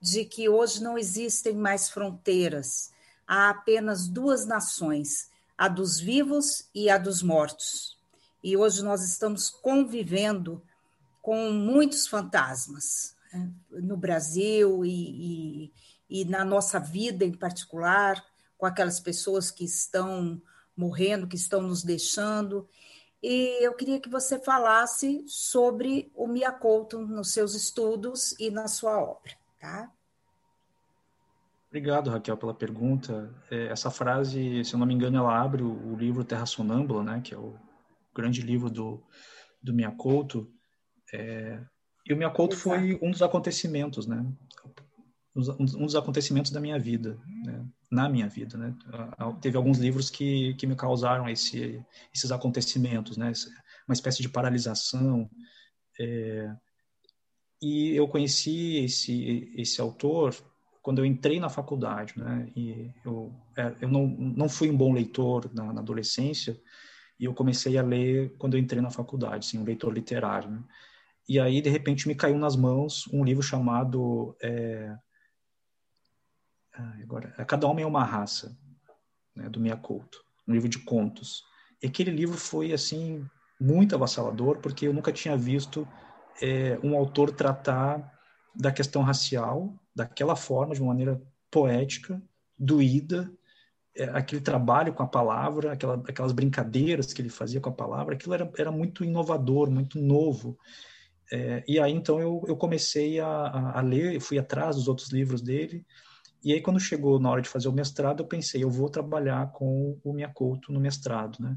de que hoje não existem mais fronteiras, há apenas duas nações, a dos vivos e a dos mortos. E hoje nós estamos convivendo com muitos fantasmas né? no Brasil e, e, e na nossa vida em particular, com aquelas pessoas que estão morrendo, que estão nos deixando e eu queria que você falasse sobre o Miyakoto nos seus estudos e na sua obra, tá? Obrigado, Raquel, pela pergunta. É, essa frase, se eu não me engano, ela abre o, livro Terra Sonâmbula, né, que é o grande livro do, do Miyakoto. É, e o Miyakoto Exato. foi um dos acontecimentos, né? Um dos acontecimentos da minha vida, né? na minha vida, né? Teve alguns livros que, que me causaram esse, esses acontecimentos, né? Uma espécie de paralisação. É... E eu conheci esse esse autor quando eu entrei na faculdade, né? E eu é, eu não não fui um bom leitor na, na adolescência e eu comecei a ler quando eu entrei na faculdade, assim, um leitor literário. Né? E aí de repente me caiu nas mãos um livro chamado é, agora, Cada Homem é uma Raça, né, do Miyakoto, um livro de contos. E aquele livro foi, assim, muito avassalador, porque eu nunca tinha visto é, um autor tratar da questão racial daquela forma, de uma maneira poética, doída, é, aquele trabalho com a palavra, aquela, aquelas brincadeiras que ele fazia com a palavra, aquilo era, era muito inovador, muito novo. É, e aí, então, eu, eu comecei a, a ler, fui atrás dos outros livros dele, e aí, quando chegou na hora de fazer o mestrado, eu pensei, eu vou trabalhar com o Miyakoto no mestrado, né?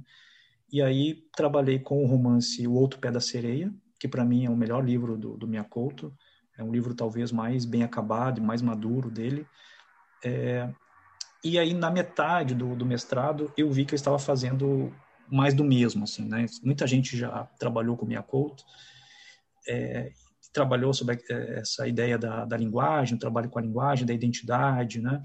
E aí, trabalhei com o romance O Outro Pé da Sereia, que para mim é o melhor livro do, do Miyakoto. É um livro talvez mais bem acabado e mais maduro dele. É, e aí, na metade do, do mestrado, eu vi que eu estava fazendo mais do mesmo, assim, né? Muita gente já trabalhou com Miyakoto, é, trabalhou sobre é, essa ideia da, da linguagem, trabalho com a linguagem, da identidade, né?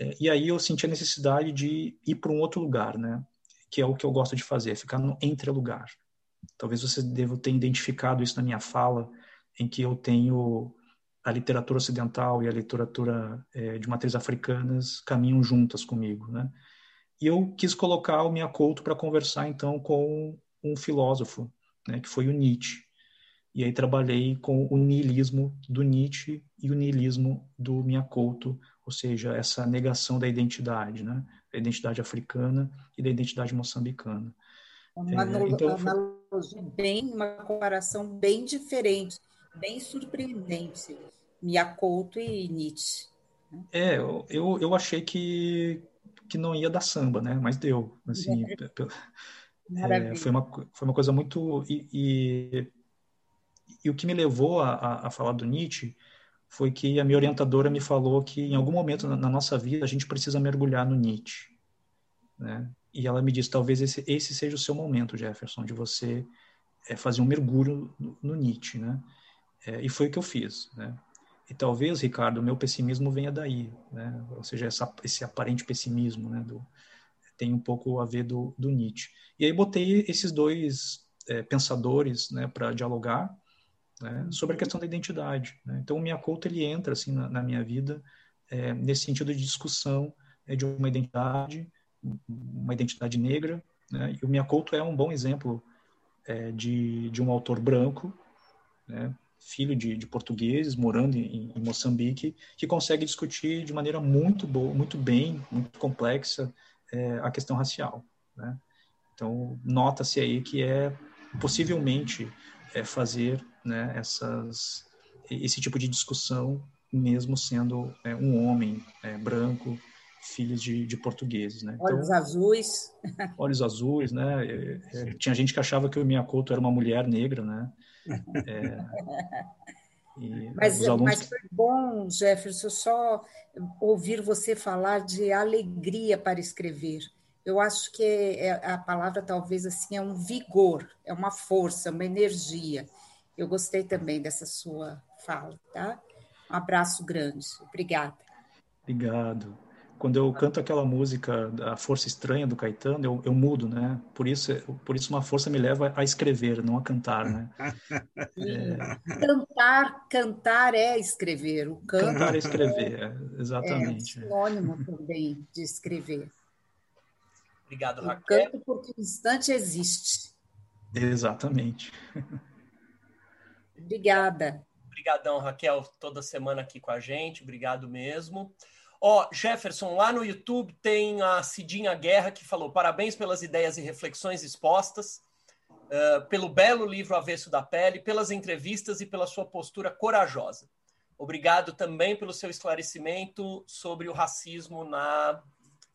É, e aí eu senti a necessidade de ir para um outro lugar, né? Que é o que eu gosto de fazer, ficar no entre lugar. Talvez você deva ter identificado isso na minha fala, em que eu tenho a literatura ocidental e a literatura é, de matriz africanas caminham juntas comigo, né? E eu quis colocar o Miyakoto para conversar então com um filósofo, né, que foi o Nietzsche. E aí trabalhei com o niilismo do Nietzsche e o niilismo do Miyakoto, ou seja, essa negação da identidade, né, da identidade africana e da identidade moçambicana. Uma é, então, analogia bem, uma comparação bem diferente, bem surpreendente, Miyakoto e Nietzsche. Né? É, eu, eu achei que que não ia dar samba, né? Mas deu, assim, é, foi uma foi uma coisa muito e, e, e o que me levou a, a, falar do Nietzsche foi que a minha orientadora me falou que em algum momento na, na nossa vida a gente precisa mergulhar no Nietzsche, né? E ela me disse talvez esse esse seja o seu momento, Jefferson, de você é, fazer um mergulho no, no Nietzsche, né? É, e foi o que eu fiz, né? E talvez, Ricardo, o meu pessimismo venha daí, né? Ou seja, essa, esse aparente pessimismo, né? Do, tem um pouco a ver do, do Nietzsche. E aí botei esses dois é, pensadores, né, para dialogar né, sobre a questão da identidade. Né? Então, o Miyakoto ele entra assim na, na minha vida é, nesse sentido de discussão é, de uma identidade, uma identidade negra. Né? E o Miyakoto é um bom exemplo é, de, de um autor branco, né? Filho de, de portugueses, morando em, em, Moçambique, que consegue discutir de maneira muito boa, muito bem, muito complexa é, a questão racial. Né? Então, nota-se aí que é possivelmente é, fazer né, essas, esse tipo de discussão, mesmo sendo é, um homem é, branco, filhos de, de portugueses, né? Então, olhos azuis. Olhos azuis, né? É, é, tinha gente que achava que o Miyakoto era uma mulher negra, né? É, mas, alunos... mas foi bom, Jefferson, só ouvir você falar de alegria para escrever. Eu acho que é, a palavra talvez assim é um vigor, é uma força, uma energia. Eu gostei também dessa sua fala, tá? Um abraço grande. Obrigada. Obrigado quando eu canto aquela música da Força Estranha do Caetano, eu, eu mudo, né? Por isso, por isso uma força me leva a escrever, não a cantar, né? É... Cantar, cantar é escrever. O canto cantar é escrever, é, exatamente. É sinônimo também de escrever. Obrigado, Raquel. O canto porque o instante existe. Exatamente. Obrigada. Obrigadão, Raquel, toda semana aqui com a gente. Obrigado mesmo. Ó, Jefferson, lá no YouTube tem a Cidinha Guerra que falou: parabéns pelas ideias e reflexões expostas, uh, pelo belo livro Avesso da Pele, pelas entrevistas e pela sua postura corajosa. Obrigado também pelo seu esclarecimento sobre o racismo na,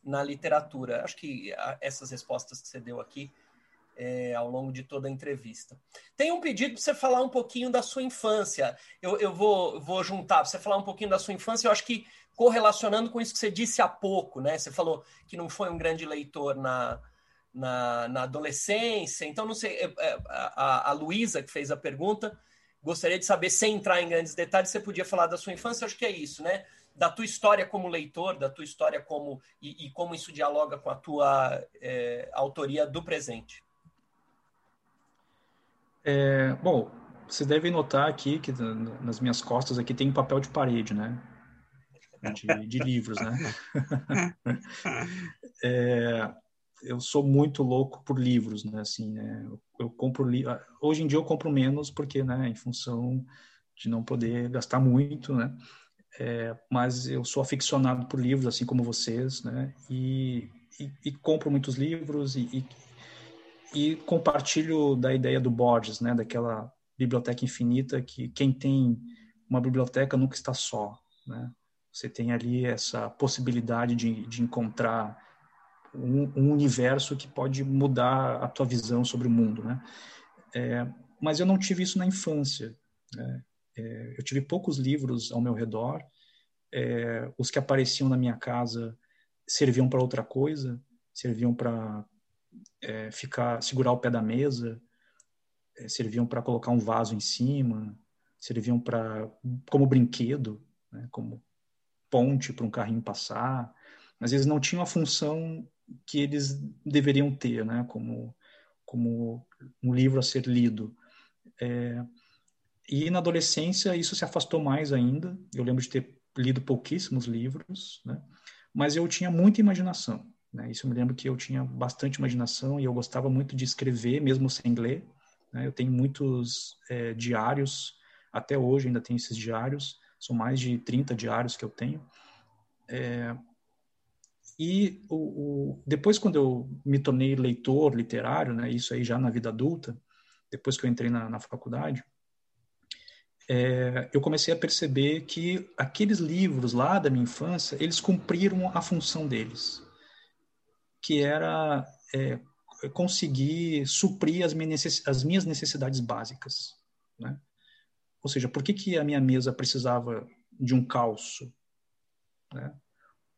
na literatura. Acho que essas respostas que você deu aqui é, ao longo de toda a entrevista. Tem um pedido para você falar um pouquinho da sua infância. Eu, eu vou, vou juntar para você falar um pouquinho da sua infância. Eu acho que correlacionando com isso que você disse há pouco, né? Você falou que não foi um grande leitor na, na, na adolescência. Então, não sei, é, é, a, a Luísa, que fez a pergunta, gostaria de saber, sem entrar em grandes detalhes, você podia falar da sua infância, acho que é isso, né? Da tua história como leitor, da tua história como. e, e como isso dialoga com a tua é, autoria do presente. É, bom, vocês devem notar aqui que nas minhas costas aqui tem papel de parede, né? De, de livros, né? é, eu sou muito louco por livros, né? Assim, né? Eu, eu compro li hoje em dia eu compro menos porque, né? Em função de não poder gastar muito, né? É, mas eu sou aficionado por livros, assim como vocês, né? E, e, e compro muitos livros e, e compartilho da ideia do Borges, né, daquela biblioteca infinita que quem tem uma biblioteca nunca está só, né? Você tem ali essa possibilidade de, de encontrar um, um, universo que pode mudar a tua visão sobre o mundo, né? É, mas eu não tive isso na infância. Né? É, eu tive poucos livros ao meu redor. É, os que apareciam na minha casa serviam para outra coisa, serviam para é, ficar, segurar o pé da mesa, é, serviam para colocar um vaso em cima, serviam para como brinquedo, né, como ponte para um carrinho passar. Às vezes não tinham a função que eles deveriam ter, né, como como um livro a ser lido. É, e na adolescência isso se afastou mais ainda. Eu lembro de ter lido pouquíssimos livros, né? mas eu tinha muita imaginação. Né? Isso eu me lembro que eu tinha bastante imaginação e eu gostava muito de escrever, mesmo sem ler. Né? Eu tenho muitos é, diários, até hoje ainda tenho esses diários, são mais de 30 diários que eu tenho. É, e o, o, depois, quando eu me tornei leitor literário, né, isso aí já na vida adulta, depois que eu entrei na, na faculdade, é, eu comecei a perceber que aqueles livros lá da minha infância, eles cumpriram a função deles, que era é, conseguir suprir as minhas, as minhas necessidades básicas. Né? Ou seja, por que, que a minha mesa precisava de um calço? Né?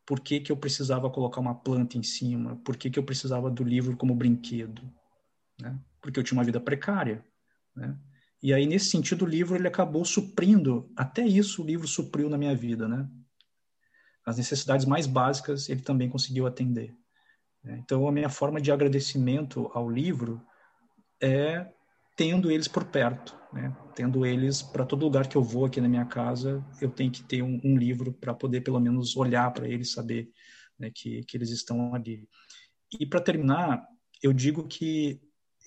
Por que, que eu precisava colocar uma planta em cima? Por que, que eu precisava do livro como brinquedo? Né? Porque eu tinha uma vida precária. Né? E aí, nesse sentido, o livro ele acabou suprindo, até isso o livro supriu na minha vida, né? As necessidades mais básicas ele também conseguiu atender. Né? Então, a minha forma de agradecimento ao livro é tendo eles por perto, né? Tendo eles para todo lugar que eu vou aqui na minha casa, eu tenho que ter um, um livro para poder pelo menos olhar para eles, saber né, que, que eles estão ali. E para terminar, eu digo que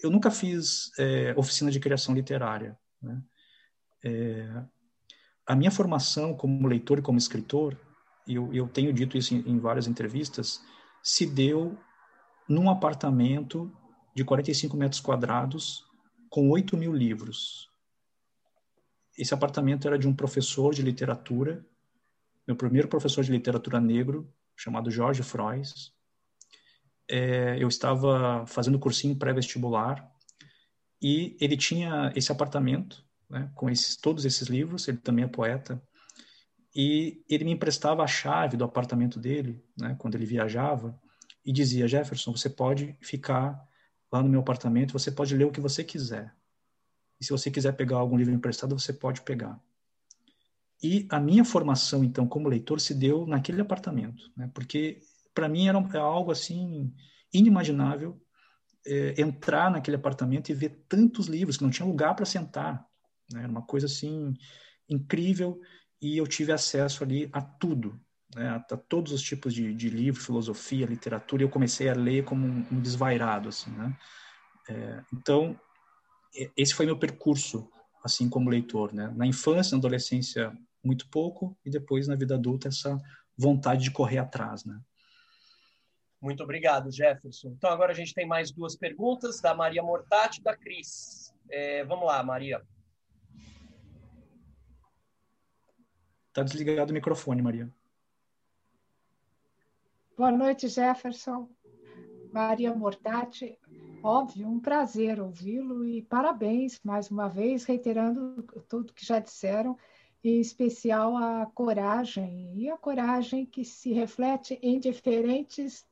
eu nunca fiz é, oficina de criação literária. Né? É, a minha formação como leitor e como escritor, eu, eu tenho dito isso em, em, várias entrevistas, se deu num apartamento de 45 metros quadrados com 8 mil livros. Esse apartamento era de um professor de literatura, meu primeiro professor de literatura negro, chamado Jorge Frois, é, eu estava fazendo cursinho pré-vestibular e ele tinha esse apartamento né, com esses, todos esses livros, ele também é poeta, e ele me emprestava a chave do apartamento dele, né, quando ele viajava, e dizia, Jefferson, você pode ficar lá no meu apartamento, você pode ler o que você quiser. E se você quiser pegar algum livro emprestado, você pode pegar. E a minha formação, então, como leitor, se deu naquele apartamento, né, porque para mim era é algo assim inimaginável é, entrar naquele apartamento e ver tantos livros que não tinha lugar para sentar. Né? Era uma coisa assim incrível e eu tive acesso ali a tudo, né? a, a, todos os tipos de, de livros, filosofia, literatura. E eu comecei a ler como um, um desvairado, assim, né? É, então esse foi meu percurso, assim como leitor, né? Na infância, na adolescência, muito pouco e depois na vida adulta essa vontade de correr atrás, né? Muito obrigado, Jefferson. Então, agora a gente tem mais duas perguntas, da Maria Mortati e da Cris. É, vamos lá, Maria. Está desligado o microfone, Maria. Boa noite, Jefferson. Maria Mortati. Óbvio, um prazer ouvi-lo e parabéns mais uma vez, reiterando tudo que já disseram, em especial a coragem, e a coragem que se reflete em diferentes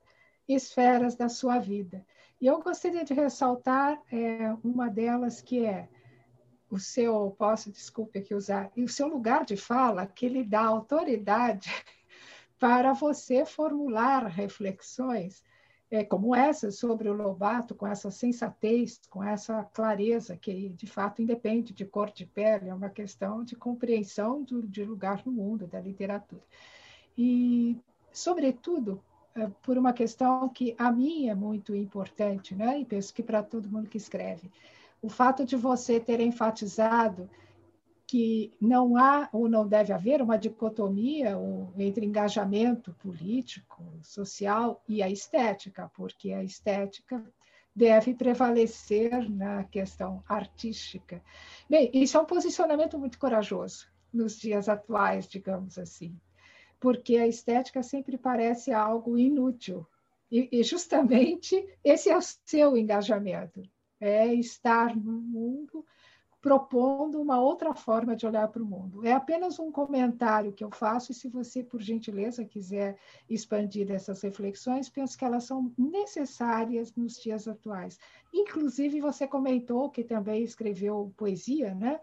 esferas da sua vida. E eu gostaria de ressaltar é, uma delas que é o seu, posso, desculpe aqui usar, e o seu lugar de fala que lhe dá autoridade para você formular reflexões é, como essa sobre o Lobato, com essa sensatez, com essa clareza, que de fato independe de cor de pele, é uma questão de compreensão do, de lugar no mundo, da literatura. E, sobretudo, é, por uma questão que a mim é muito importante, né? e penso que para todo mundo que escreve. O fato de você ter enfatizado que não há ou não deve haver uma dicotomia entre engajamento político, social e a estética, porque a estética deve prevalecer na questão artística. Bem, isso é um posicionamento muito corajoso nos dias atuais, digamos assim porque a estética sempre parece algo inútil. E, e justamente esse é o seu engajamento, é estar no mundo propondo uma outra forma de olhar para o mundo. É apenas um comentário que eu faço, e se você, por gentileza, quiser expandir essas reflexões, penso que elas são necessárias nos dias atuais. Inclusive, você comentou que também escreveu poesia, né?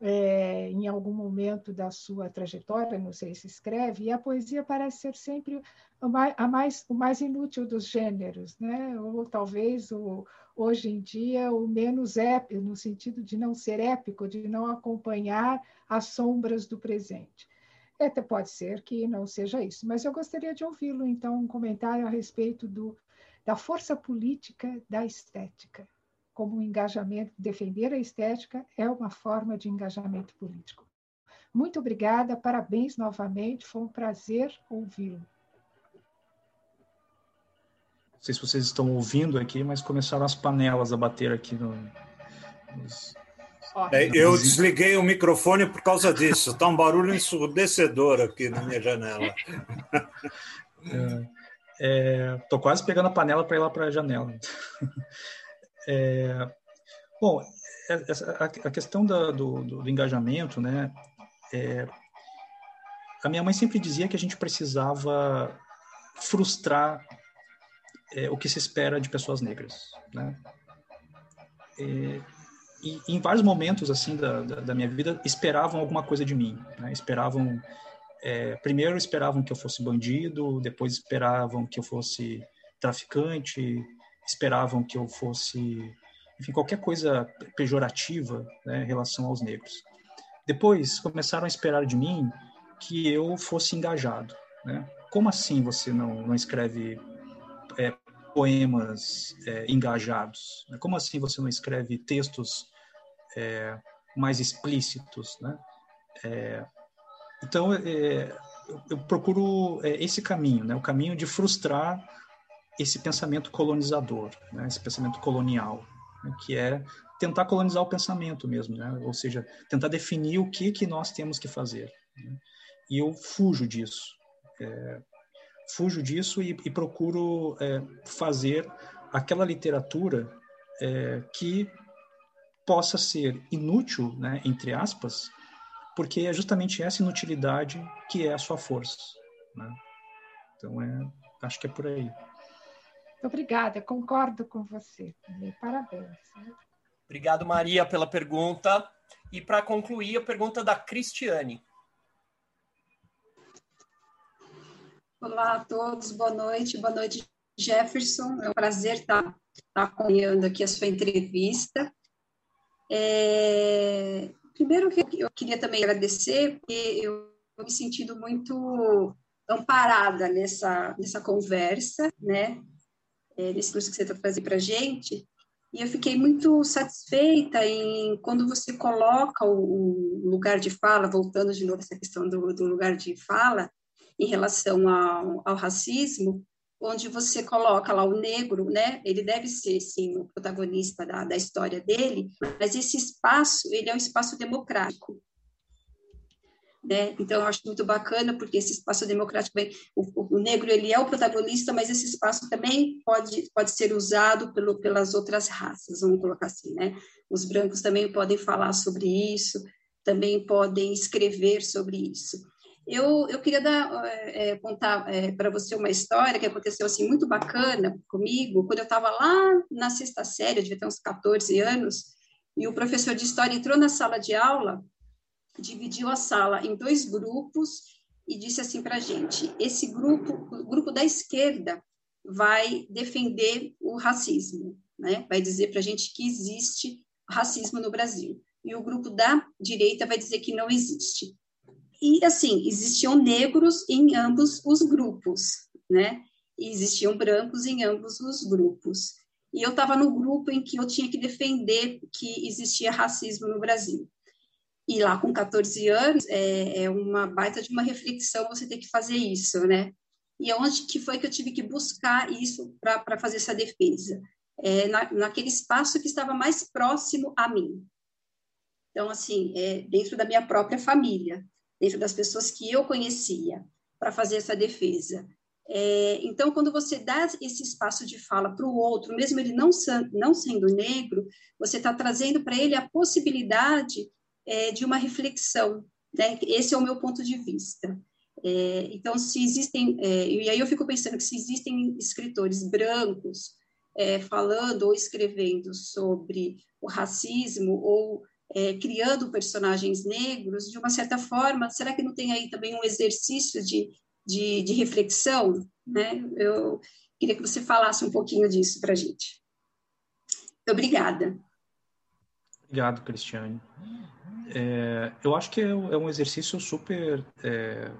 é, em algum momento da sua trajetória, não sei se escreve, e a poesia parece ser sempre o mais, a mais, o mais inútil dos gêneros, né? ou talvez o, hoje em dia o menos épico, no sentido de não ser épico, de não acompanhar as sombras do presente. Até pode ser que não seja isso, mas eu gostaria de ouvi-lo, então, um comentário a respeito do, da força política da estética como um engajamento, defender a estética é uma forma de engajamento político. Muito obrigada, parabéns novamente, foi um prazer ouvi-lo. Não sei se vocês estão ouvindo aqui, mas começaram as panelas a bater aqui no, nos... É, eu desliguei o microfone por causa disso. Está um barulho ensurdecedor aqui na minha janela. Estou é, quase pegando a panela para ir lá para a janela. É, bom, é, a, a questão da, do, do, engajamento, né? É, a minha mãe sempre dizia que a gente precisava frustrar é, o que se espera de pessoas negras, né? É, e, em vários momentos assim da, da, da, minha vida esperavam alguma coisa de mim, né? esperavam é, primeiro esperavam que eu fosse bandido, depois esperavam que eu fosse traficante, esperavam que eu fosse, enfim, qualquer coisa pejorativa né, em relação aos negros. Depois começaram a esperar de mim que eu fosse engajado. Né? Como assim você não, não escreve é, poemas é, engajados? Como assim você não escreve textos é, mais explícitos? Né? É, então, é, eu, eu, procuro é, esse caminho, né? o caminho de frustrar esse pensamento colonizador, né, esse pensamento colonial, né, que é tentar colonizar o pensamento mesmo, né, ou seja, tentar definir o que que nós temos que fazer. Né, e eu fujo disso, é, fujo disso e, e procuro é, fazer aquela literatura é, que possa ser inútil, né, entre aspas, porque é justamente essa inutilidade que é a sua força. Né? Então, é, acho que é por aí. Obrigada, concordo com você. Parabéns. Obrigado, Maria, pela pergunta. E para concluir, a pergunta da Cristiane. Olá a todos, boa noite. Boa noite, Jefferson. É um prazer estar, estar acompanhando aqui a sua entrevista. É... Primeiro, eu queria também agradecer, porque eu me sentindo muito amparada nessa, nessa conversa, né? é, nesse curso que você está fazendo para a gente, e eu fiquei muito satisfeita em quando você coloca o, o, lugar de fala, voltando de novo essa questão do, do lugar de fala, em relação ao, ao, racismo, onde você coloca lá o negro, né? Ele deve ser, sim, o protagonista da, da história dele, mas esse espaço, ele é um espaço democrático. Né? Então, eu acho muito bacana, porque esse espaço democrático, bem, o, o, negro ele é o protagonista, mas esse espaço também pode, pode ser usado pelo, pelas outras raças, vamos colocar assim, né? Os brancos também podem falar sobre isso, também podem escrever sobre isso. Eu, eu queria dar, é, contar é, para você uma história que aconteceu assim muito bacana comigo, quando eu estava lá na sexta série, eu devia ter uns 14 anos, e o professor de história entrou na sala de aula dividiu a sala em dois grupos e disse assim para a gente: esse grupo, o grupo da esquerda, vai defender o racismo, né? vai dizer para a gente que existe racismo no Brasil. E o grupo da direita vai dizer que não existe. E, assim, existiam negros em ambos os grupos, né? E existiam brancos em ambos os grupos. E eu estava no grupo em que eu tinha que defender que existia racismo no Brasil. E lá com 14 anos, é, é uma baita de uma reflexão você ter que fazer isso, né? E onde que foi que eu tive que buscar isso para fazer essa defesa? É, na, naquele espaço que estava mais próximo a mim. Então, assim, é, dentro da minha própria família, dentro das pessoas que eu conhecia, para fazer essa defesa. É, então, quando você dá esse espaço de fala para o outro, mesmo ele não, não sendo negro, você está trazendo para ele a possibilidade é, de uma reflexão. Né? Esse é o meu ponto de vista. É, então, se existem, é, e aí eu fico pensando que se existem escritores brancos é, falando ou escrevendo sobre o racismo ou é, criando personagens negros, de uma certa forma, será que não tem aí também um exercício de, de, de reflexão? Né? Eu queria que você falasse um pouquinho disso para a gente. Obrigada. Obrigado, Cristiane. É, eu acho que é, é um exercício super é,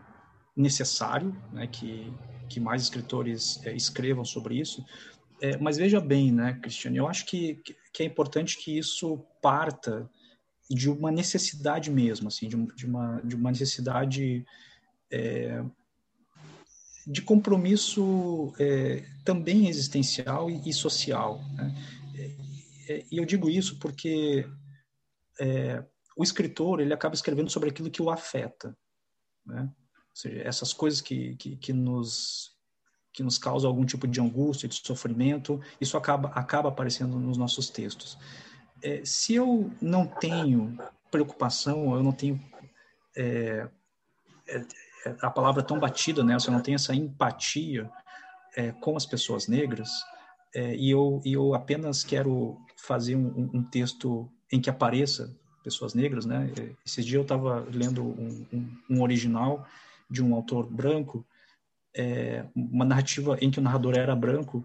necessário, né, que, que mais escritores é, escrevam sobre isso. É, mas veja bem, né, Cristiane, eu acho que, que é importante que isso parta de uma necessidade mesmo, assim, de, de uma, de uma necessidade é, de compromisso é, também existencial e, e social. Né? É, e eu digo isso porque é, o escritor ele acaba escrevendo sobre aquilo que o afeta, né? Ou seja, essas coisas que, que, que nos que nos causam algum tipo de angústia, de sofrimento, isso acaba acaba aparecendo nos nossos textos é, se eu não tenho preocupação, eu não tenho é, é, é, a palavra tão batida, né? Se eu não tenho essa empatia é, com as pessoas negras é, e eu, e eu apenas quero fazer um, um, texto em que apareça pessoas negras, né? Esses dias eu estava lendo um, um, um, original de um autor branco, uma narrativa em que o narrador era branco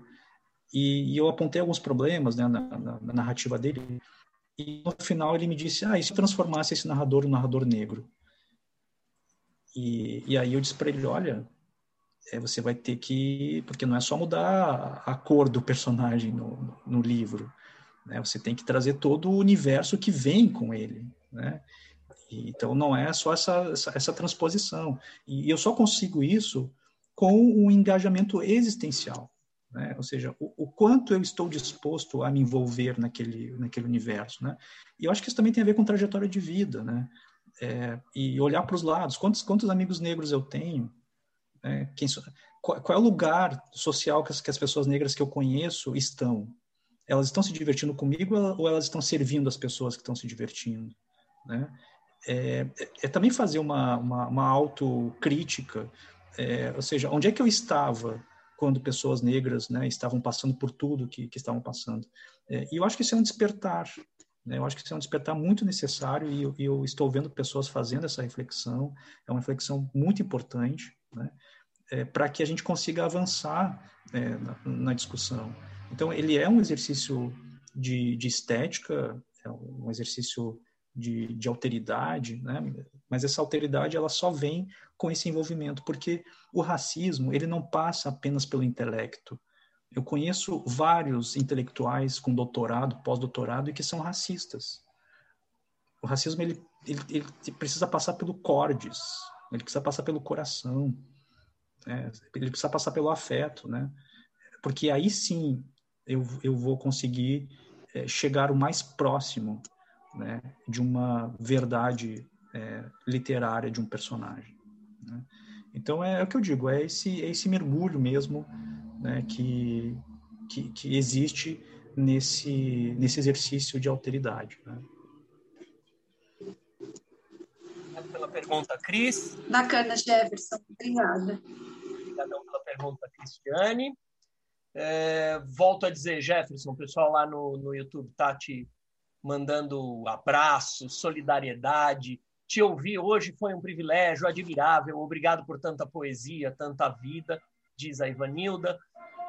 e, e eu apontei alguns problemas né, na, na, na, narrativa dele. E no final ele me disse: Ah, e se eu transformasse esse narrador em um narrador negro? E, e aí eu disse para ele: Olha, é, você vai ter que. Porque não é só mudar a, cor do personagem no, no livro. Né? Você tem que trazer todo o universo que vem com ele. Né? Então não é só essa, essa, essa transposição. E eu só consigo isso com um engajamento existencial. Né? Ou seja, o, o, quanto eu estou disposto a me envolver naquele, naquele universo. Né? E eu acho que isso também tem a ver com trajetória de vida, né? É, e olhar para os lados. Quantos, quantos amigos negros eu tenho? Né? Quem, qual, qual, é o lugar social que as, que as pessoas negras que eu conheço estão? Elas estão se divertindo comigo ou elas estão servindo as pessoas que estão se divertindo? Né? É, é, é também fazer uma, uma, uma autocrítica, é, ou seja, onde é que eu estava quando pessoas negras né, estavam passando por tudo que, que estavam passando. É, e eu acho que isso é um despertar, né, eu acho que isso é um despertar muito necessário e eu, eu, estou vendo pessoas fazendo essa reflexão, é uma reflexão muito importante, né, é, para que a gente consiga avançar é, na, na, discussão. Então, ele é um exercício de, de estética, é um exercício de, de alteridade, né? mas essa alteridade ela só vem com esse envolvimento, porque o racismo ele não passa apenas pelo intelecto. Eu conheço vários intelectuais com doutorado, pós-doutorado, e que são racistas. O racismo ele, ele, ele precisa passar pelo cordes, ele precisa passar pelo coração, né? ele precisa passar pelo afeto, né? Porque aí sim eu, eu vou conseguir é, chegar o mais próximo né, de uma verdade é, literária de um personagem. Né? Então é, é, o que eu digo, é esse, é esse mergulho mesmo né, que, que, que, existe nesse, nesse exercício de alteridade. Né? Obrigado pela pergunta, Cris. Bacana, Jefferson. Obrigada. Obrigadão pela pergunta, Cristiane. É, volto a dizer, Jefferson, o pessoal lá no, no YouTube tá te mandando abraços, solidariedade. Te ouvir hoje foi um privilégio admirável. Obrigado por tanta poesia, tanta vida, diz a Ivanilda.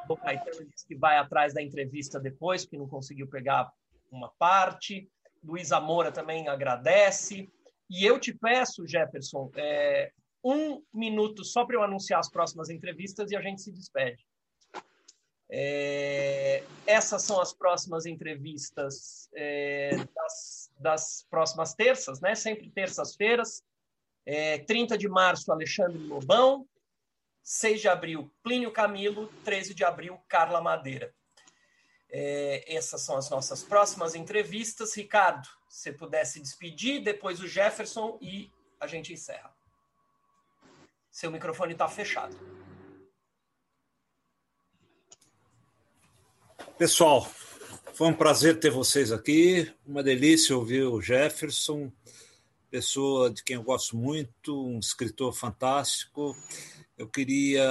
O Caetano diz que vai atrás da entrevista depois, porque não conseguiu pegar uma parte. Luísa Moura também agradece. E eu te peço, Jefferson, é, um minuto só para eu anunciar as próximas entrevistas e a gente se despede. É, essas são as próximas entrevistas é, das, das, próximas terças, né? sempre terças-feiras. É, 30 de março, Alexandre Lobão. 6 de abril, Plínio Camilo. 13 de abril, Carla Madeira. É, essas são as nossas próximas entrevistas. Ricardo, se pudesse despedir, depois o Jefferson e a gente encerra. Seu microfone está fechado. Pessoal, foi um prazer ter vocês aqui. Uma delícia ouvir o Jefferson, pessoa de quem eu gosto muito, um escritor fantástico. Eu queria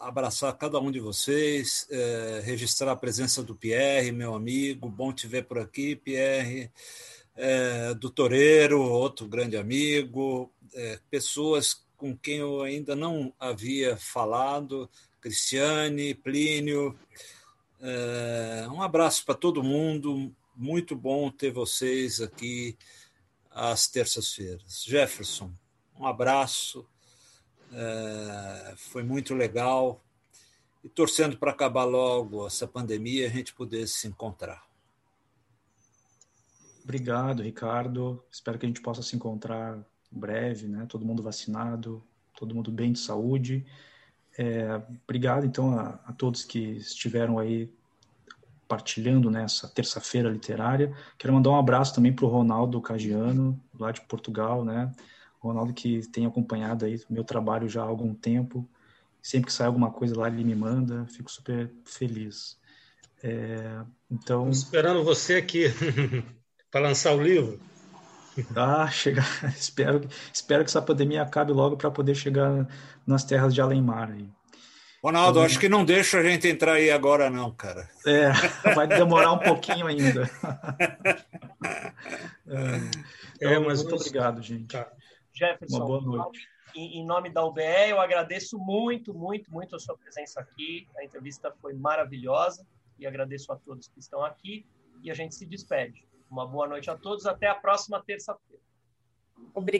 abraçar cada um de vocês, é, registrar a presença do Pierre, meu amigo. Bom te ver por aqui, Pierre. É, do Toreiro, outro grande amigo. É, pessoas com quem eu ainda não havia falado, Cristiane, Plínio. É, um abraço para todo mundo. Muito bom ter vocês aqui às terças-feiras. Jefferson, um abraço. É, foi muito legal. E torcendo para acabar logo essa pandemia a gente poder se encontrar. Obrigado, Ricardo. Espero que a gente possa se encontrar breve, né? Todo mundo vacinado, todo mundo bem de saúde. É, obrigado, então, a, a, todos que estiveram aí partilhando nessa terça-feira literária. Quero mandar um abraço também para o Ronaldo Cagiano, lá de Portugal, né? Ronaldo que tem acompanhado aí o meu trabalho já há algum tempo. Sempre que sai alguma coisa lá, ele me manda. Fico super feliz. É, então... esperando você aqui para lançar o livro. Ah, chegar. espero, espero que essa pandemia acabe logo para poder chegar nas terras de além-mar. Ronaldo, então, acho que não deixa a gente entrar aí agora, não, cara. É, vai demorar um pouquinho ainda. é, então, é, mas muito obrigado, gente. Tá. Jefferson, Uma boa noite. Em, em nome da UBE, eu agradeço muito, muito, muito a sua presença aqui. A entrevista foi maravilhosa e agradeço a todos que estão aqui. E a gente se despede. Uma boa noite a todos. Até a próxima terça-feira. Obrigada.